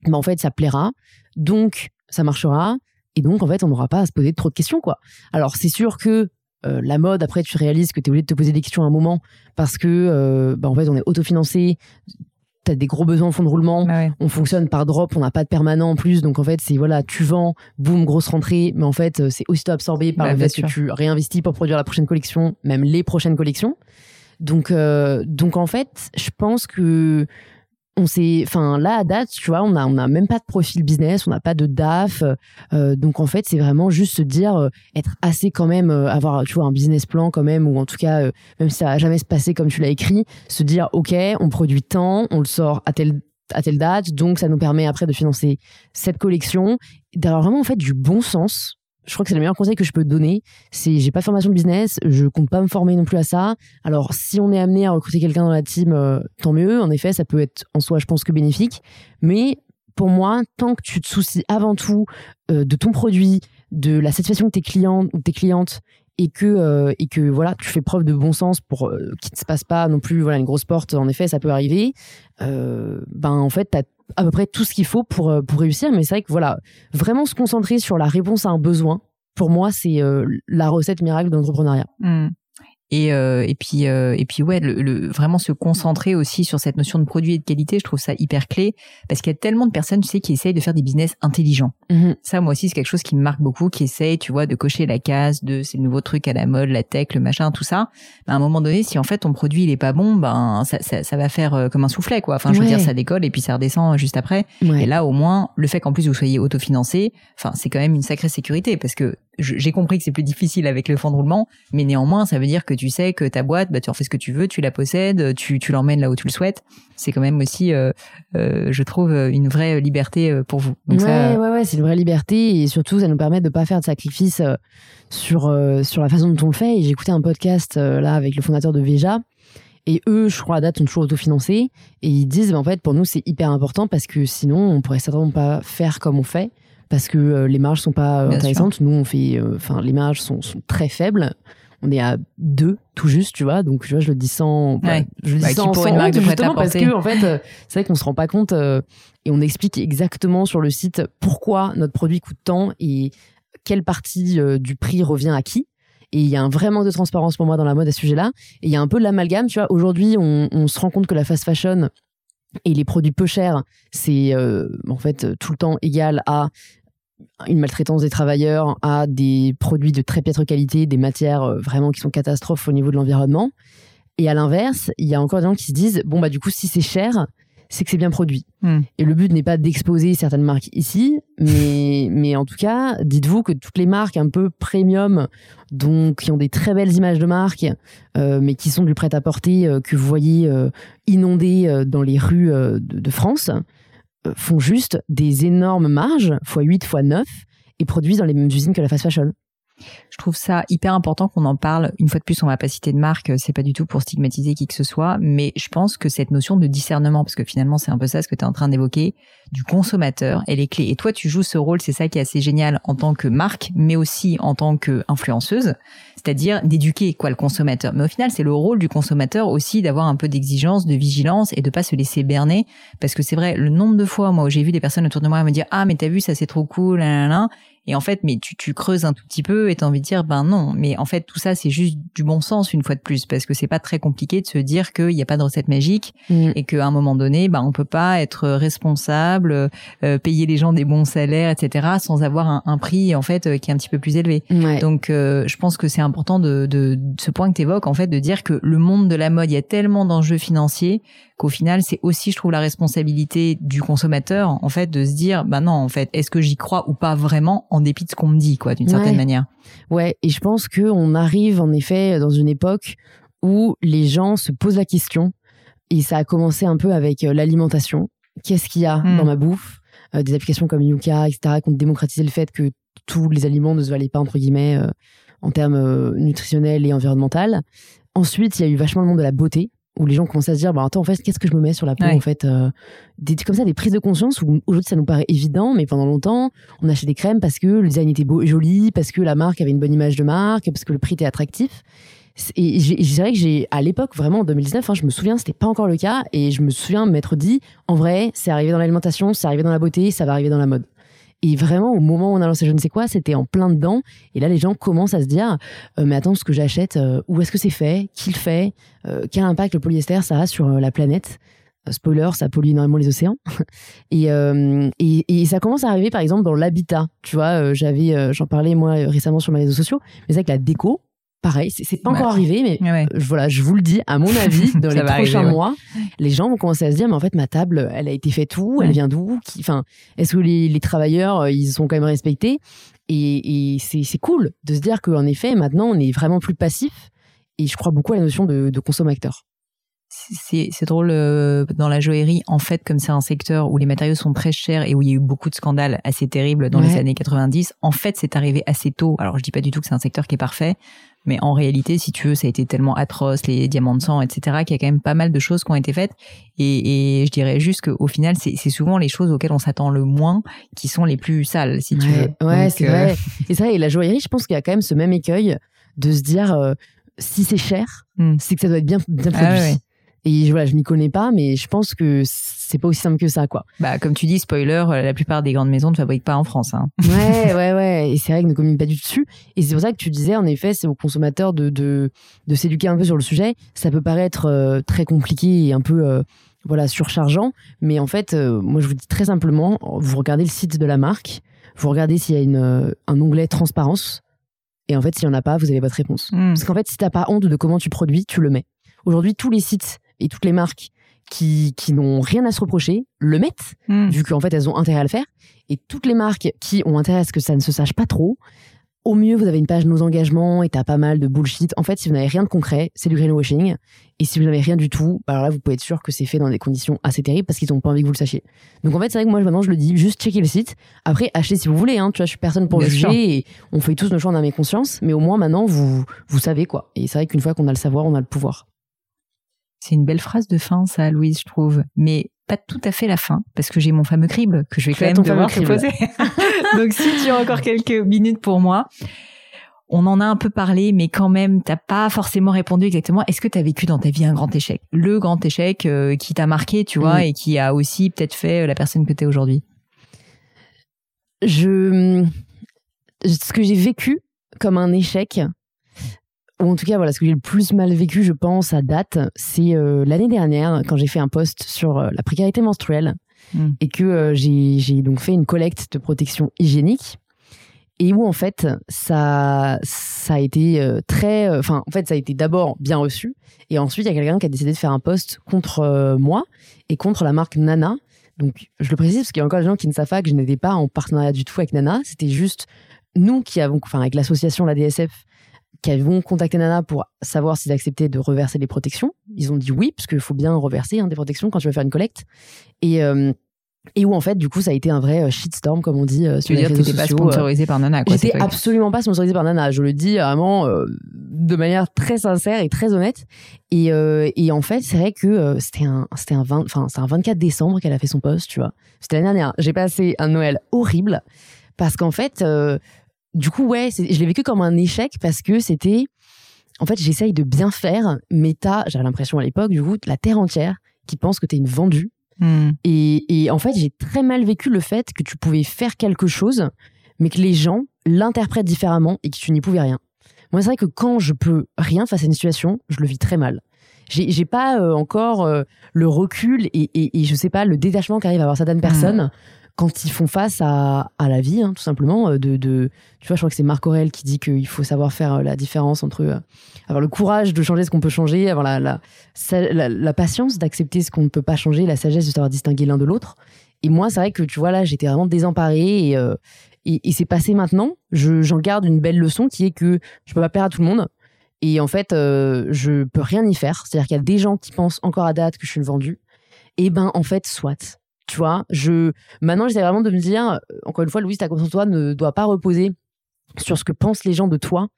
ben en fait ça plaira. Donc ça marchera. Et donc en fait on n'aura pas à se poser trop de questions quoi. Alors c'est sûr que euh, la mode après tu réalises que tu es obligé de te poser des questions à un moment parce que euh, ben, en fait on est autofinancé t'as des gros besoins en fond de roulement. On fonctionne par drop, on n'a pas de permanent en plus. Donc en fait, c'est voilà, tu vends, boum, grosse rentrée. Mais en fait, euh, c'est aussitôt absorbé par bah, le fait que tu réinvestis pour produire la prochaine collection, même les prochaines collections. Donc, euh, donc en fait, je pense que on s'est, enfin là à date, tu vois, on a, on a même pas de profil business, on n'a pas de DAF, euh, donc en fait c'est vraiment juste se dire euh, être assez quand même, euh, avoir tu vois un business plan quand même, ou en tout cas même si ça va jamais se passer comme tu l'as écrit, se dire ok, on produit tant, on le sort à telle à telle date, donc ça nous permet après de financer cette collection, d'avoir vraiment en fait du bon sens je crois que c'est le meilleur conseil que je peux te donner. C'est, j'ai pas de formation business, je compte pas me former non plus à ça. Alors, si on est amené à recruter quelqu'un dans la team, euh, tant mieux. En effet, ça peut être en soi, je pense que bénéfique. Mais pour moi, tant que tu te soucies avant tout euh, de ton produit, de la satisfaction de tes clients ou tes clientes, et que euh, et que voilà, tu fais preuve de bon sens pour qu'il ne se passe pas non plus voilà une grosse porte. En effet, ça peut arriver. ben en fait, t'as à peu près tout ce qu'il faut pour, euh, pour réussir. Mais c'est vrai que voilà, vraiment se concentrer sur la réponse à un besoin, pour moi, c'est euh, la recette miracle de l'entrepreneuriat. Mmh. Et, euh, et puis euh, et puis ouais, le, vraiment se concentrer aussi sur cette notion de produit et de qualité, je trouve ça hyper clé parce qu'il y a tellement de personnes, tu sais, qui essayent de faire des business intelligents. Mhm. Ça, moi aussi, c'est quelque chose qui me marque beaucoup, qui essayent, tu vois, de cocher la case de ces nouveaux trucs à la mode, la tech, le machin, tout ça. Ben, à un moment donné, si en fait ton produit il est pas bon, ben ça, ça, ça va faire euh, comme un soufflet, quoi. Enfin, je veux dire, ça décolle et puis ça redescend juste après. Et là, au moins, le fait qu'en plus vous soyez autofinancé, enfin, c'est quand même une sacrée sécurité parce que j'ai compris que c'est plus difficile avec le fonds de roulement, mais néanmoins, ça veut dire que tu sais que ta boîte, bah, tu en fais ce que tu veux, tu la possèdes, tu, tu l'emmènes là où tu le souhaites. C'est quand même aussi, euh, euh, je trouve, une vraie liberté euh, pour vous. Donc ouais, ouais, ouais, c'est une vraie liberté et surtout, ça nous permet de pas faire de sacrifices sur sur la façon dont on le fait. Et j'ai écouté un podcast là avec le fondateur de Veja. Et eux, je crois, à date, sont toujours autofinancés. Et ils disent, bah, en fait, pour nous, c'est hyper important parce que sinon, on pourrait certainement pas faire comme on fait parce que euh, les marges sont pas euh, intéressantes. Nous, on fait, euh, enfin, les marges sont, sont, très faibles. On est à deux tout juste, tu vois. Donc, tu vois, je le dis sans, je le dis bah, sans, sans une de justement parce que, en fait, c'est vrai qu'on se rend pas compte et on explique exactement sur le site pourquoi notre produit coûte tant et quelle partie du prix revient à qui. Et il y a un vrai manque de transparence pour moi dans la mode à ce sujet-là. Et il y a un peu de l'amalgame, tu vois. Aujourd'hui, on, on se rend compte que la fast fashion, et les produits peu chers, c'est en fait tout le temps égal à une maltraitance des travailleurs, à des produits de très piètre qualité, des matières euh, vraiment qui sont catastrophes au niveau de l'environnement. Et à l'inverse, il y a encore des gens qui se disent bon bah du coup si c'est cher, c'est que c'est bien produit. Hmm. Et le but n'est pas d'exposer certaines marques ici, mais <laughs> mais en tout cas, dites-vous que toutes les marques un peu premium, donc qui ont des très belles images de marque, euh, mais qui sont du prêt-à-porter euh, que vous voyez inondées dans les rues de France, font juste des énormes marges, x 8, x 9, et produisent dans les mêmes usines que la fast fashion. Je trouve ça hyper important qu'on en parle. Une fois de plus, on va pas citer de marque, c'est pas du tout pour stigmatiser qui que ce soit, mais je pense que cette notion de discernement, parce que finalement c'est un peu ça ce que tu es en train d'évoquer, du consommateur, elle est clé. Et toi, tu joues ce rôle, c'est ça qui est assez génial en tant que marque, mais aussi en tant qu'influenceuse, c'est-à-dire d'éduquer quoi le consommateur. Mais au final, c'est le rôle du consommateur aussi d'avoir un peu d'exigence, de vigilance et de pas se laisser berner, parce que c'est vrai, le nombre de fois moi où j'ai vu des personnes autour de moi me dire ah mais t'as vu ça c'est trop cool, là, là, et en fait, mais tu, tu creuses un tout petit peu et t'as envie de dire, ben non. Mais en fait, tout ça, c'est juste du bon sens une fois de plus, parce que c'est pas très compliqué de se dire qu'il n'y a pas de recette magique mm. et qu'à un moment donné, ben on peut pas être responsable, euh, payer les gens des bons salaires, etc., sans avoir un, un prix en fait euh, qui est un petit peu plus élevé. Donc, euh, je pense que c'est important de, de, de, ce point que tu évoques, en fait, de dire que le monde de la mode, il y a tellement d'enjeux financiers qu'au final, c'est aussi, je trouve, la responsabilité du consommateur, en fait, de se dire, bah non, en fait, est-ce que j'y crois ou pas vraiment, en dépit de ce qu'on me dit, quoi, d'une certaine manière. Ouais, et je pense que on arrive en effet dans une époque où les gens se posent la question, et ça a commencé un peu avec euh, l'alimentation. Qu'est-ce qu'il y a hmm. dans ma bouffe? Euh, Des applications comme Yuka, etc., qui ont démocratisé le fait que tous les aliments ne se valaient pas entre guillemets euh, en termes nutritionnels et environnementaux. Ensuite, il y a eu vachement le monde de la beauté où les gens commencent à se dire bah attends en fait qu'est-ce que je me mets sur la peau en fait euh, des comme ça des prises de conscience où aujourd'hui ça nous paraît évident mais pendant longtemps on achetait des crèmes parce que le design était beau et joli parce que la marque avait une bonne image de marque parce que le prix était attractif. Et je dirais que j'ai à l'époque vraiment en 2019 hein, je me souviens c'était pas encore le cas et je me souviens m'être dit en vrai c'est arrivé dans l'alimentation c'est arrivé dans la beauté ça va arriver dans la mode et vraiment, au moment où on a lancé je ne sais quoi, c'était en plein dedans. Et là, les gens commencent à se dire, euh, mais attends, ce que j'achète, euh, où est-ce que c'est fait? Qui le fait? Euh, Quel impact le polyester ça a sur la planète? Spoiler, ça pollue énormément les océans. <laughs> et, et, et, ça commence à arriver, par exemple, dans l'habitat. Tu vois, j'avais, j'en parlais moi récemment sur mes réseaux sociaux. Mais c'est que la déco, pareil, c'est pas encore arrivé, mais voilà, je vous le dis, à mon <laughs> avis, dans les prochains mois, les gens vont commencer à se dire, mais en fait, ma table, elle a été faite où? Elle vient d'où? Enfin, est-ce que les, travailleurs, euh, ils sont quand même respectés? Et, c'est cool de se dire qu'en effet, maintenant, on est vraiment plus passif. Et je crois beaucoup à la notion de, consommateur. c'est drôle euh, dans la joaillerie en fait comme c'est un secteur où les matériaux sont très chers et où il y a eu beaucoup de scandales assez terribles dans les années 90 en fait c'est arrivé assez tôt. Alors je dis pas du tout que c'est un secteur qui est parfait mais en réalité si tu veux ça a été tellement atroce les diamants de sang etc qu'il y a quand même pas mal de choses qui ont été faites et, et je dirais juste qu'au final c'est c'est souvent les choses auxquelles on s'attend le moins qui sont les plus sales si tu ouais, veux ouais, c'est euh, vrai. Et ça, et la joaillerie, je pense qu'il y a quand même ce même écueil de se dire euh, si c'est cher, Hmm. c'est que ça doit être bien, bien Ah produit. ouais. Et je- voilà, je m'y connais pas, mais je pense que c'est pas aussi simple que ça, quoi. bah comme tu dis spoiler euh, la plupart des grandes maisons ne fabriquent pas en France hein. Ouais, <laughs> ouais, ouais. Et c'est vrai qu'ils ne communiquent pas du tout dessus. Et c'est pour ça que tu disais, en effet, c'est aux consommateurs de, de, de s'éduquer un peu sur le sujet. Ça peut paraître euh, très compliqué et un peu euh, voilà, surchargeant. Mais en fait, euh, moi, je vous dis très simplement, vous regardez le site de la marque, vous regardez s'il y a une, un onglet transparence. Et en fait, s'il n'y en a pas, vous avez votre réponse. Hmm. Parce qu'en fait, si t'as pas honte de comment tu produis, tu le mets. Aujourd'hui, tous les sites et toutes les marques qui, qui n'ont rien à se reprocher le mettent Hmm. vu qu'en fait elles ont intérêt à le faire. Et toutes les marques qui ont intérêt à ce que ça ne se sache pas trop, au mieux vous avez une page nos engagements et t'as pas mal de bullshit. En fait, si vous n'avez rien de concret, c'est du greenwashing. Et si vous n'avez rien du tout, bah alors là vous pouvez être sûr que c'est fait dans des conditions assez terribles parce qu'ils n'ont pas envie que vous le sachiez. Donc en fait, c'est vrai que moi maintenant je le dis, juste checker le site. Après, achetez si vous voulez. Hein, tu vois, je suis personne pour Bien juger et on fait tous nos choix en âme et conscience. Mais au moins maintenant vous vous savez quoi. Et c'est vrai qu'une fois qu'on a le savoir, on a le pouvoir. C'est une belle phrase de fin, ça, Louise, je trouve. Mais pas tout à fait la fin, parce que j'ai mon fameux crible que je vais Tu quand même ton devoir te poser. <laughs> Donc, si tu as encore quelques minutes pour moi, on en a un peu parlé, mais quand même, t'as pas forcément répondu exactement. Est-ce que tu as vécu dans ta vie un grand échec? Le grand échec euh, qui t'a marqué, tu vois, et qui a aussi peut-être fait euh, la personne que tu es aujourd'hui? Je ce que j'ai vécu comme un échec ou en tout cas voilà ce que j'ai le plus mal vécu je pense à date c'est euh, l'année dernière quand j'ai fait un post sur euh, la précarité menstruelle Mm. et que euh, j'ai donc fait une collecte de protection hygiénique et où en fait ça ça a été très enfin en fait ça a été d'abord bien reçu et ensuite il y a quelqu'un qui a décidé de faire un post contre moi et contre la marque Nana donc, je le précise parce qu'il y a encore des gens qui ne savent pas que je n'étais pas en partenariat du tout avec Nana. C'était juste nous qui avons, enfin, avec l'association, la DSF, qui avons contacté Nana pour savoir s'ils acceptaient de reverser les protections. Ils ont dit oui, parce qu'il faut bien reverser hein, des protections quand tu veux faire une collecte. Et, euh, et où, en fait, du coup, ça a été un vrai euh, shitstorm, comme on dit euh, Tu sur veux les dire que réseaux t'étais pas sociaux. euh. sponsorisé par Nana, quoi. J'étais absolument pas sponsorisée par Nana. Je le dis vraiment euh, de manière très sincère et très honnête. Et, et en fait, c'est vrai que c'était un, c'était un, 20 enfin, c'est un 24 décembre qu'elle a fait son post, tu vois. C'était l'année dernière. J'ai passé un Noël horrible parce qu'en fait, euh, du coup, ouais, je l'ai vécu comme un échec parce que c'était, en fait, j'essaye de bien faire, mais t'as, j'avais l'impression à l'époque, du coup, la terre entière qui pense que t'es une vendue Hmm. et, et en fait, j'ai très mal vécu le fait que tu pouvais faire quelque chose, mais que les gens l'interprètent différemment et que tu n'y pouvais rien. Moi, c'est vrai que quand je peux rien face à une situation, je le vis très mal. J'ai pas euh, encore euh, le recul et, et, et je sais pas le détachement qu'arrive à avoir certaines personnes quand ils font face à, la vie, hein, tout simplement. euh, tu vois, je crois que c'est Marc Aurel qui dit qu'il faut savoir faire euh, la différence entre euh, avoir le courage de changer ce qu'on peut changer, avoir la, patience d'accepter ce qu'on ne peut pas changer, la sagesse de savoir distinguer l'un de l'autre. Et moi, c'est vrai que tu vois là, j'étais vraiment désemparée et, c'est passé maintenant. Je, j'en garde une belle leçon qui est que je peux pas plaire à tout le monde. Et en fait, euh, je peux rien y faire. C'est-à-dire qu'il y a des gens qui pensent encore à date que je suis une vendue. Et ben, en fait, soit. Tu vois, je maintenant j'essaie vraiment de me dire, euh, encore une fois, Louise, ta confiance en toi ne doit pas reposer sur ce que pensent les gens de toi.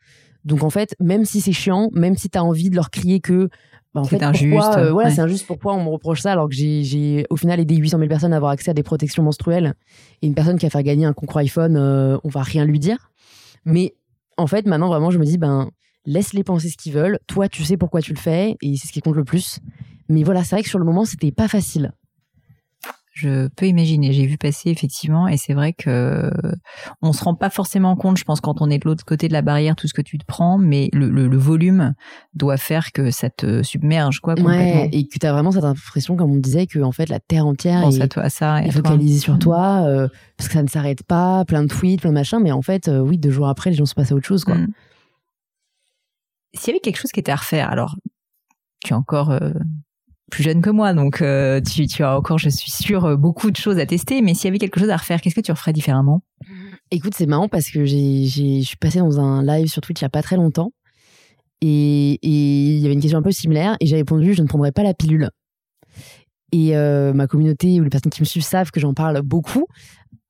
Donc en fait, même si c'est chiant, même si tu as envie de leur crier que bah, en C'est fait, injuste, pourquoi, euh, voilà, ouais. c'est injuste. Pourquoi on me reproche ça alors que j'ai, j'ai au final aidé 800 000 personnes à avoir accès à des protections menstruelles et une personne qui a fait gagner un concours iPhone, euh, on va rien lui dire. Mais en fait, maintenant vraiment, je me dis ben laisse-les penser ce qu'ils veulent. Toi, tu sais pourquoi tu le fais et c'est ce qui compte le plus. Mais voilà, c'est vrai que sur le moment, c'était pas facile. Je peux imaginer, j'ai vu passer effectivement, et c'est vrai que on se rend pas forcément compte, je pense, quand on est de l'autre côté de la barrière, tout ce que tu te prends, mais le, le- le volume doit faire que ça te submerge, quoi, complètement. Ouais, et que tu as vraiment cette impression, comme on disait, que en fait la terre entière Pense est, à toi, ça, et est focalisée sur Mhm. toi, euh, parce que ça ne s'arrête pas, plein de tweets, plein de machins, mais en fait, euh, oui, deux jours après, les gens se passent à autre chose, quoi. Mm. S'il y avait quelque chose qui était à refaire, alors tu es encore euh, plus jeune que moi, donc euh, tu, as encore, je suis sûre, beaucoup de choses à tester, mais s'il y avait quelque chose à refaire, qu'est-ce que tu referais différemment? Écoute, c'est marrant parce que j'ai, je suis passée dans un live sur Twitch il y a pas très longtemps. Et il y avait une question un peu similaire et j'ai répondu je ne prendrai pas la pilule. Et euh, ma communauté ou les personnes qui me suivent savent que j'en parle beaucoup.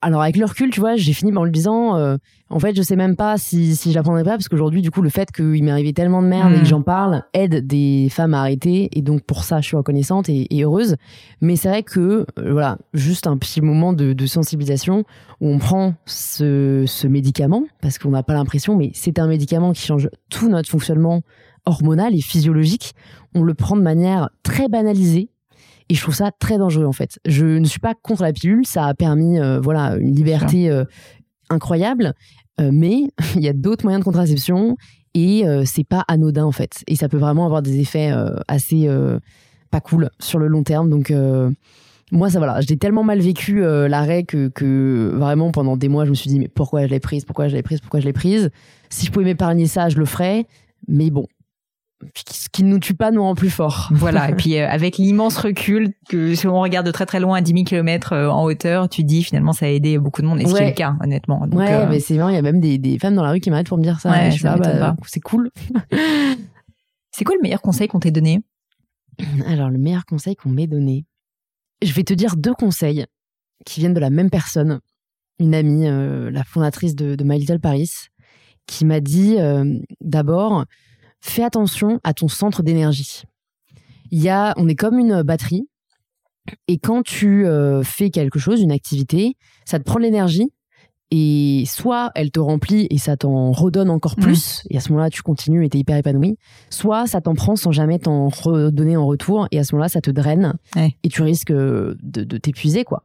Alors avec le recul, tu vois, j'ai fini en le disant, euh, en fait, je sais même pas si, si je la prendrais pas, parce qu'aujourd'hui, du coup, le fait qu'il m'est arrivé tellement de merde et que Mm. j'en parle aide des femmes à arrêter, et donc pour ça, je suis reconnaissante et, et heureuse. Mais c'est vrai que, euh, voilà, juste un petit moment de, de sensibilisation où on prend ce, ce médicament, parce qu'on n'a pas l'impression, mais c'est un médicament qui change tout notre fonctionnement hormonal et physiologique. On le prend de manière très banalisée. Et je trouve ça très dangereux en fait. Je ne suis pas contre la pilule, ça a permis euh, voilà une liberté euh, incroyable, euh, mais <laughs> il y a d'autres moyens de contraception et c'est pas anodin en fait. Et ça peut vraiment avoir des effets assez pas cool sur le long terme. Donc moi ça voilà, j'ai tellement mal vécu l'arrêt que, que vraiment pendant des mois je me suis dit mais pourquoi je l'ai prise, pourquoi je l'ai prise, pourquoi je l'ai prise? Si je pouvais m'épargner ça, je le ferais. Mais bon, ce qui ne nous tue pas nous rend plus fort. <laughs> Voilà, et puis euh, avec l'immense recul que si on regarde de très très loin à 10 000 km en hauteur, tu dis finalement ça a aidé beaucoup de monde, et ce qui est le cas honnêtement. Donc, ouais, euh, mais c'est marrant, il y a même des, des femmes dans la rue qui m'arrêtent pour me dire ça. Ouais, Et je suis ça bah, pas. c'est cool. <laughs> C'est quoi le meilleur conseil qu'on t'ait donné? Alors, le meilleur conseil qu'on m'ait donné. Je vais te dire deux conseils qui viennent de la même personne. Une amie, euh, la fondatrice de, de My Little Paris, qui m'a dit euh, d'abord, fais attention à ton centre d'énergie. Il y a, on est comme une batterie, et quand tu euh, fais quelque chose, une activité, ça te prend de l'énergie, et soit elle te remplit et ça t'en redonne encore Mm. plus, et à ce moment-là, tu continues et t'es hyper épanoui, soit ça t'en prend sans jamais t'en redonner en retour, et à ce moment-là, ça te draine, Ouais. et tu risques de, de t'épuiser, quoi.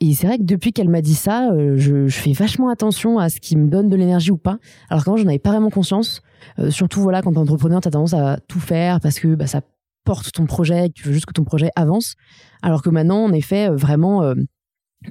Et c'est vrai que depuis qu'elle m'a dit ça, euh, je, je fais vachement attention à ce qui me donne de l'énergie ou pas. Alors qu'avant, j'en avais pas vraiment conscience. Euh, surtout, voilà, quand t'es entrepreneur, t'as tendance à tout faire parce que bah, ça porte ton projet, tu veux juste que ton projet avance. Alors que maintenant, en effet, euh, vraiment, euh,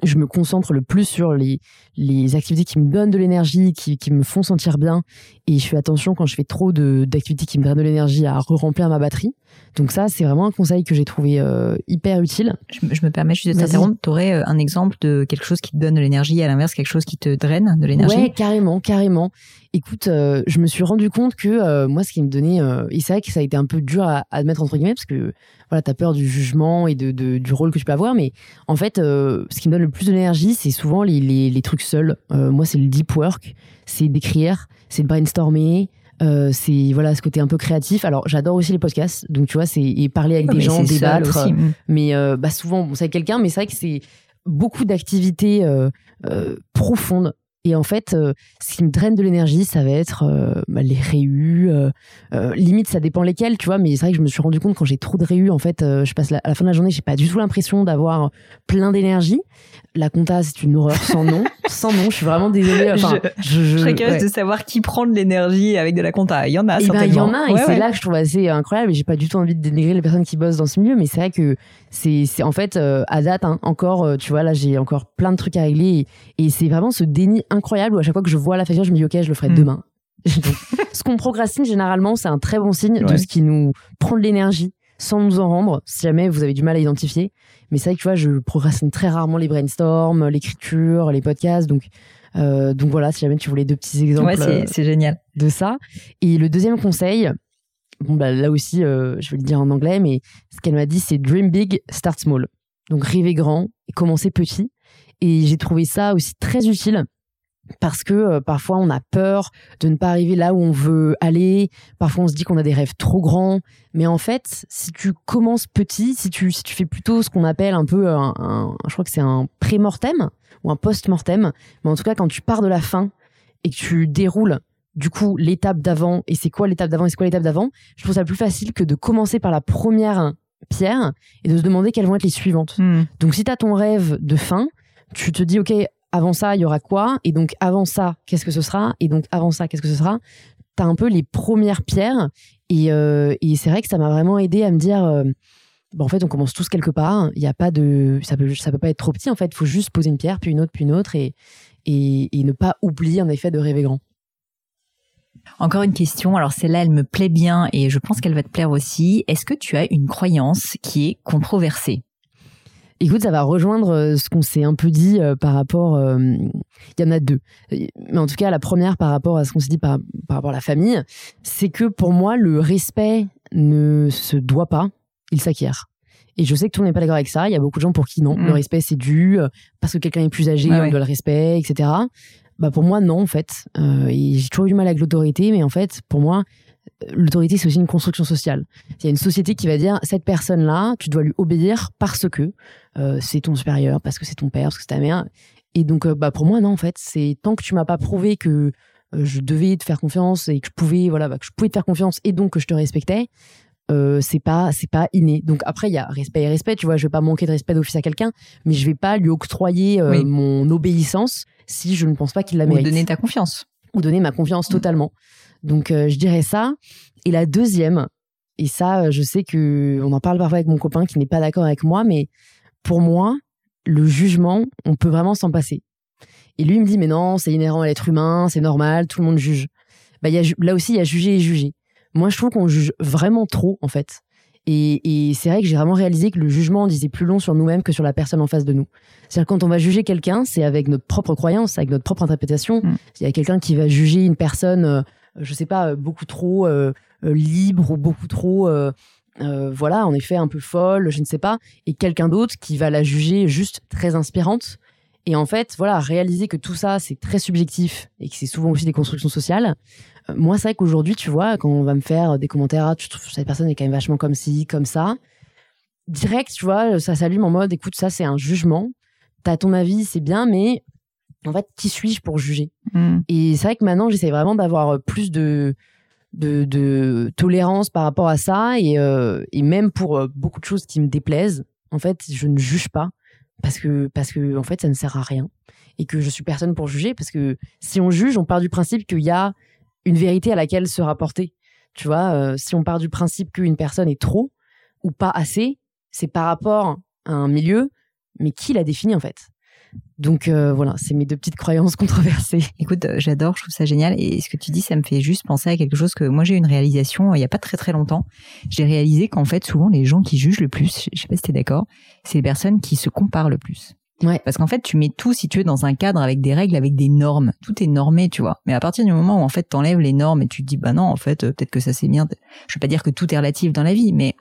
je me concentre le plus sur les, les activités qui me donnent de l'énergie, qui, qui me font sentir bien. Et je fais attention quand je fais trop d'activités qui me drainent de l'énergie à re-remplir ma batterie. Donc ça, c'est vraiment un conseil que j'ai trouvé euh, hyper utile. je, me- je me permets juste de t'interrompre. T'aurais euh, un exemple de quelque chose qui te donne de l'énergie et à l'inverse quelque chose qui te draine de l'énergie? Ouais, carrément, carrément. Écoute, euh, je me suis rendu compte que euh, moi, ce qui me donnait, et c'est vrai que ça a été un peu dur à à admettre entre guillemets, parce que voilà, t'as peur du jugement et de, de- du rôle que tu peux avoir, mais en fait, ce qui me donne le plus de l'énergie, c'est souvent les, les, les trucs seuls. Euh, moi, c'est le deep work, c'est d'écrire, c'est de brainstormer. euh, c'est voilà ce côté un peu créatif alors j'adore aussi les podcasts donc tu vois c'est parler avec Ouais, des gens seul débattre aussi. Mm. mais euh, bah souvent bon, c'est avec quelqu'un mais c'est vrai que c'est beaucoup d'activités euh, profondes et en fait euh, ce qui me draine de l'énergie ça va être euh, bah, les réus euh, limite ça dépend lesquels tu vois mais c'est vrai que je me suis rendu compte quand j'ai trop de réus en fait je passe la- à la fin de la journée j'ai pas du tout l'impression d'avoir plein d'énergie la compta c'est une horreur sans nom <laughs> sans nom je suis vraiment désolée enfin, je, Je serais ouais. curieuse de savoir qui prend de l'énergie avec de la compta. Il y en a Eh ben, il y en a, et Ouais, c'est ouais. là que je trouve assez incroyable. Et j'ai pas du tout envie de dénigrer les personnes qui bossent dans ce milieu, mais c'est vrai que c'est, en fait à date hein, encore, tu vois, là j'ai encore plein de trucs à régler, et, et c'est vraiment ce déni incroyable où à chaque fois que je vois la facture, je me dis ok, je le ferai Mm. demain. <laughs> Donc, ce qu'on procrastine généralement, c'est un très bon signe de ce qui nous prend de l'énergie sans nous en rendre, si jamais vous avez du mal à identifier. Mais c'est vrai que tu vois, je procrastine très rarement les brainstorms, l'écriture, les podcasts, donc. euh, donc voilà, si jamais tu voulais deux petits exemples Ouais, euh, c'est génial. de ça. Et le deuxième conseil, bon bah là aussi, euh, je vais le dire en anglais, mais ce qu'elle m'a dit, c'est dream big, start small. Donc rêver grand et commencer petit. Et j'ai trouvé ça aussi très utile parce que euh, parfois on a peur de ne pas arriver là où on veut aller. Parfois on se dit qu'on a des rêves trop grands. Mais en fait, si tu commences petit, si tu, si tu fais plutôt ce qu'on appelle un peu un, un- je crois que c'est un pré-mortem ou un post-mortem, mais en tout cas quand tu pars de la fin et que tu déroules du coup l'étape d'avant et c'est quoi l'étape d'avant et c'est quoi l'étape d'avant, je trouve ça plus facile que de commencer par la première pierre et de se demander quelles vont être les suivantes. Mm. Donc si tu as ton rêve de fin, tu te dis OK, avant ça, il y aura quoi? Et donc avant ça, qu'est-ce que ce sera? Et donc avant ça, qu'est-ce que ce sera? Tu as un peu les premières pierres. Et, euh, c'est vrai que ça m'a vraiment aidé à me dire euh, en fait, on commence tous quelque part, il y a pas de ça peut peut pas être trop petit en fait, il faut juste poser une pierre puis une autre puis une autre et et, et ne pas oublier en effet de rêver grand. Encore une question. Alors celle-là, elle me plaît bien et je pense qu'elle va te plaire aussi. Est-ce que tu as une croyance qui est controversée? Écoute, ça va rejoindre euh, ce qu'on s'est un peu dit euh, par rapport. euh, Il y en a deux. Mais en tout cas, la première par rapport à ce qu'on s'est dit par, par rapport à la famille, c'est que pour moi, le respect ne se doit pas, il s'acquiert. Et je sais que tout le monde n'est pas d'accord avec ça. Il y a beaucoup de gens pour qui non. Mm. Le respect, c'est dû parce que quelqu'un est plus âgé, on ouais. doit le respect, etc. Bah pour moi, non, en fait. Euh, j'ai toujours eu du mal avec l'autorité, mais en fait, pour moi, l'autorité, c'est aussi une construction sociale. Il y a une société qui va dire cette personne-là, tu dois lui obéir parce que euh, c'est ton supérieur, parce que c'est ton père, parce que c'est ta mère. Et donc, euh, bah pour moi, non, en fait, c'est tant que tu m'as pas prouvé que euh, je devais te faire confiance et que je pouvais, voilà, bah, que je pouvais te faire confiance et donc que je te respectais. Euh, c'est pas c'est pas inné donc après il y a respect et respect tu vois je vais pas manquer de respect d'office à quelqu'un mais je vais pas lui octroyer Oui. mon obéissance si je ne pense pas qu'il la Ou mérite donner ta confiance. ou donner ma confiance totalement. Donc euh, je dirais ça. Et la deuxième, et ça euh, je sais que on en parle parfois avec mon copain qui n'est pas d'accord avec moi, mais pour moi, le jugement, on peut vraiment s'en passer. Et lui il me dit mais non, c'est inhérent à l'être humain, c'est normal, tout le monde juge. Bah, y a, là aussi il y a juger et juger. Moi je trouve qu'on juge vraiment trop en fait. Et, et c'est vrai que j'ai vraiment réalisé que le jugement disait plus long sur nous-mêmes que sur la personne en face de nous. C'est-à-dire quand on va juger quelqu'un, c'est avec notre propre croyance, avec notre propre interprétation. Mm. Il y a quelqu'un qui va juger une personne, euh, je sais pas, euh, beaucoup trop euh, euh, libre ou beaucoup trop, euh, euh, voilà, en effet, un peu folle, je ne sais pas, et quelqu'un d'autre qui va la juger juste très inspirante. Et en fait, voilà, réaliser que tout ça, c'est très subjectif et que c'est souvent aussi des constructions sociales. Euh, moi, c'est vrai qu'aujourd'hui, tu vois, quand on va me faire des commentaires, ah, tu trouves cette personne est quand même vachement comme ci, comme ça, direct, tu vois, ça s'allume en mode, écoute, ça, c'est un jugement. T'as ton avis, c'est bien, mais en fait, qui suis-je pour juger? Mm. Et c'est vrai que maintenant, j'essaie vraiment d'avoir euh, plus de, de, de tolérance par rapport à ça. Et, euh, et même pour euh, beaucoup de choses qui me déplaisent, en fait, je ne juge pas parce que, parce que en fait, ça ne sert à rien. Et que je suis personne pour juger. Parce que si on juge, on part du principe qu'il y a une vérité à laquelle se rapporter. Tu vois, euh, si on part du principe qu'une personne est trop ou pas assez, c'est par rapport à un milieu, mais qui l'a défini en fait? Donc euh, voilà, c'est mes deux petites croyances <laughs> controversées. Écoute, euh, j'adore, je trouve ça génial. Et ce que tu dis, ça me fait juste penser à quelque chose que moi j'ai eu une réalisation euh, il y a pas très très longtemps. J'ai réalisé qu'en fait, souvent les gens qui jugent le plus, je sais pas si t'es d'accord, c'est les personnes qui se comparent le plus. Ouais. Parce qu'en fait, tu mets tout, si tu veux, dans un cadre avec des règles, avec des normes. Tout est normé, tu vois. Mais à partir du moment où, en fait, t'enlèves les normes et tu te dis, bah non, en fait, euh, peut-être que ça c'est bien. Je veux pas dire que tout est relatif dans la vie, mais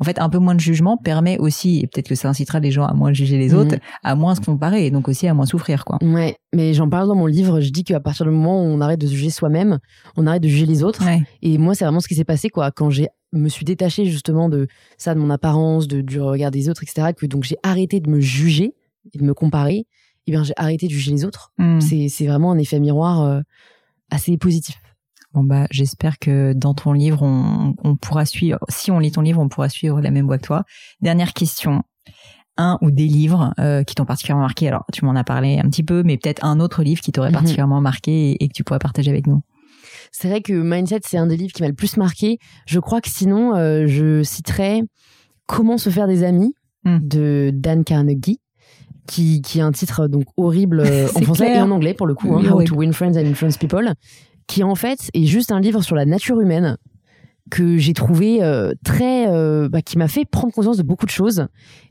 en fait, un peu moins de jugement permet aussi, et peut-être que ça incitera les gens à moins juger les autres, Mhm. à moins se comparer et donc aussi à moins souffrir, quoi. Ouais, mais j'en parle dans mon livre. Je dis qu'à partir du moment où on arrête de se juger soi-même, on arrête de juger les autres. Ouais. Et moi, c'est vraiment ce qui s'est passé, quoi. Quand j'ai me suis détachée justement de ça, de mon apparence, de, du regard des autres, etc. Que donc j'ai arrêté de me juger et de me comparer. Et bien, j'ai arrêté de juger les autres. Mm. C'est c'est vraiment un effet miroir euh, assez positif. Bon bah j'espère que dans ton livre on, on pourra suivre si on lit ton livre on pourra suivre la même voie que toi. Dernière question. Un ou des livres euh, qui t'ont particulièrement marqué? Alors tu m'en as parlé un petit peu mais peut-être un autre livre qui t'aurait Mhm. particulièrement marqué et, et que tu pourrais partager avec nous. C'est vrai que Mindset, c'est un des livres qui m'a le plus marqué. Je crois que sinon, euh, je citerais Comment se faire des amis Mm. de Dan Carnegie. Qui, qui est un titre donc horrible euh, <laughs> en français clair. et en anglais pour le coup, hein, Oui, How to Win Friends and Influence People, qui en fait est juste un livre sur la nature humaine que j'ai trouvé euh, très, euh, bah, qui m'a fait prendre conscience de beaucoup de choses.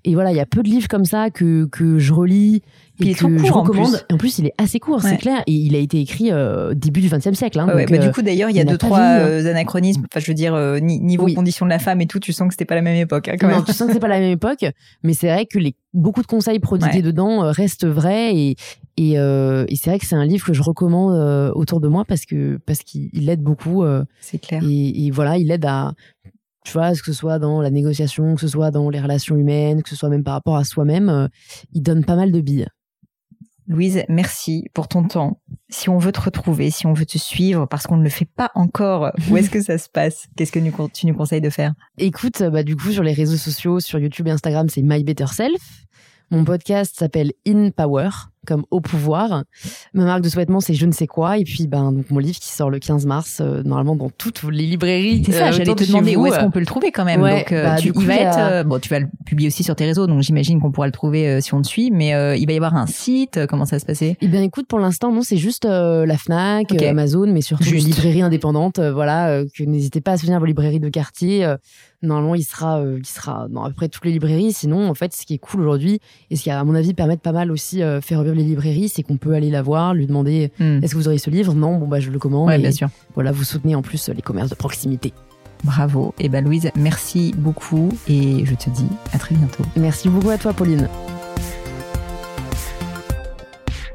Et voilà, il y a peu de livres comme ça que que je relis il et est que je court, en recommande. plus. En plus, il est assez court, Ouais. c'est clair. Et il a été écrit euh, début du XXe siècle. Hein, Ouais, bah, euh, du coup d'ailleurs il y a deux trois anachronismes. Enfin je veux dire ni- niveau Oui. conditions de la femme et tout tu sens que c'était pas la même époque hein, quand non, même. tu sens que c'est pas la même époque, mais c'est vrai que les beaucoup de conseils prodigués dedans restent vrais et et, euh, et c'est vrai que c'est un livre que je recommande euh, autour de moi parce que parce qu'il il aide beaucoup euh, C'est clair. et, et voilà il aide à tu vois que ce soit dans la négociation que ce soit dans les relations humaines que ce soit même par rapport à soi-même il donne pas mal de billes Louise, merci pour ton temps. Si on veut te retrouver, si on veut te suivre, parce qu'on ne le fait pas encore, où est-ce que <laughs> ça se passe? Qu'est-ce que nous- tu nous conseilles de faire? Écoute, bah, du coup, sur les réseaux sociaux, sur YouTube et Instagram, c'est My Better Self. Mon podcast s'appelle In Power, comme Au pouvoir. Ma marque de sous-vêtements, c'est Je ne sais quoi. Et puis, ben, donc, mon livre qui sort le 15 mars, euh, normalement dans toutes les librairies. C'est ça, euh, j'allais te demander vous. où est-ce qu'on peut le trouver quand même. Ouais, donc, euh, bah, tu, du coup, il va être, euh, bon, tu vas le publier aussi sur tes réseaux, donc j'imagine qu'on pourra le trouver euh, si on te suit, mais euh, il va y avoir un site, euh, comment ça va se passer Eh bien, écoute, pour l'instant, non, c'est juste euh, la Fnac, euh, Amazon, mais surtout Juste. les librairies indépendantes. euh, voilà, euh, que n'hésitez pas à soutenir vos librairies de quartier. euh, normalement, il sera, euh, il sera dans à peu près toutes les librairies. Sinon, en fait, ce qui est cool aujourd'hui et ce qui, à mon avis, permet de pas mal aussi euh, faire revivre les librairies, c'est qu'on peut aller la voir, lui demander Hmm. est-ce que vous aurez ce livre? Non, bon bah je le commande. Ouais, et bien sûr. Voilà, vous soutenez en plus euh, les commerces de proximité. Bravo. Et ben Louise, merci beaucoup et je te dis à très bientôt. Merci beaucoup à toi, Pauline.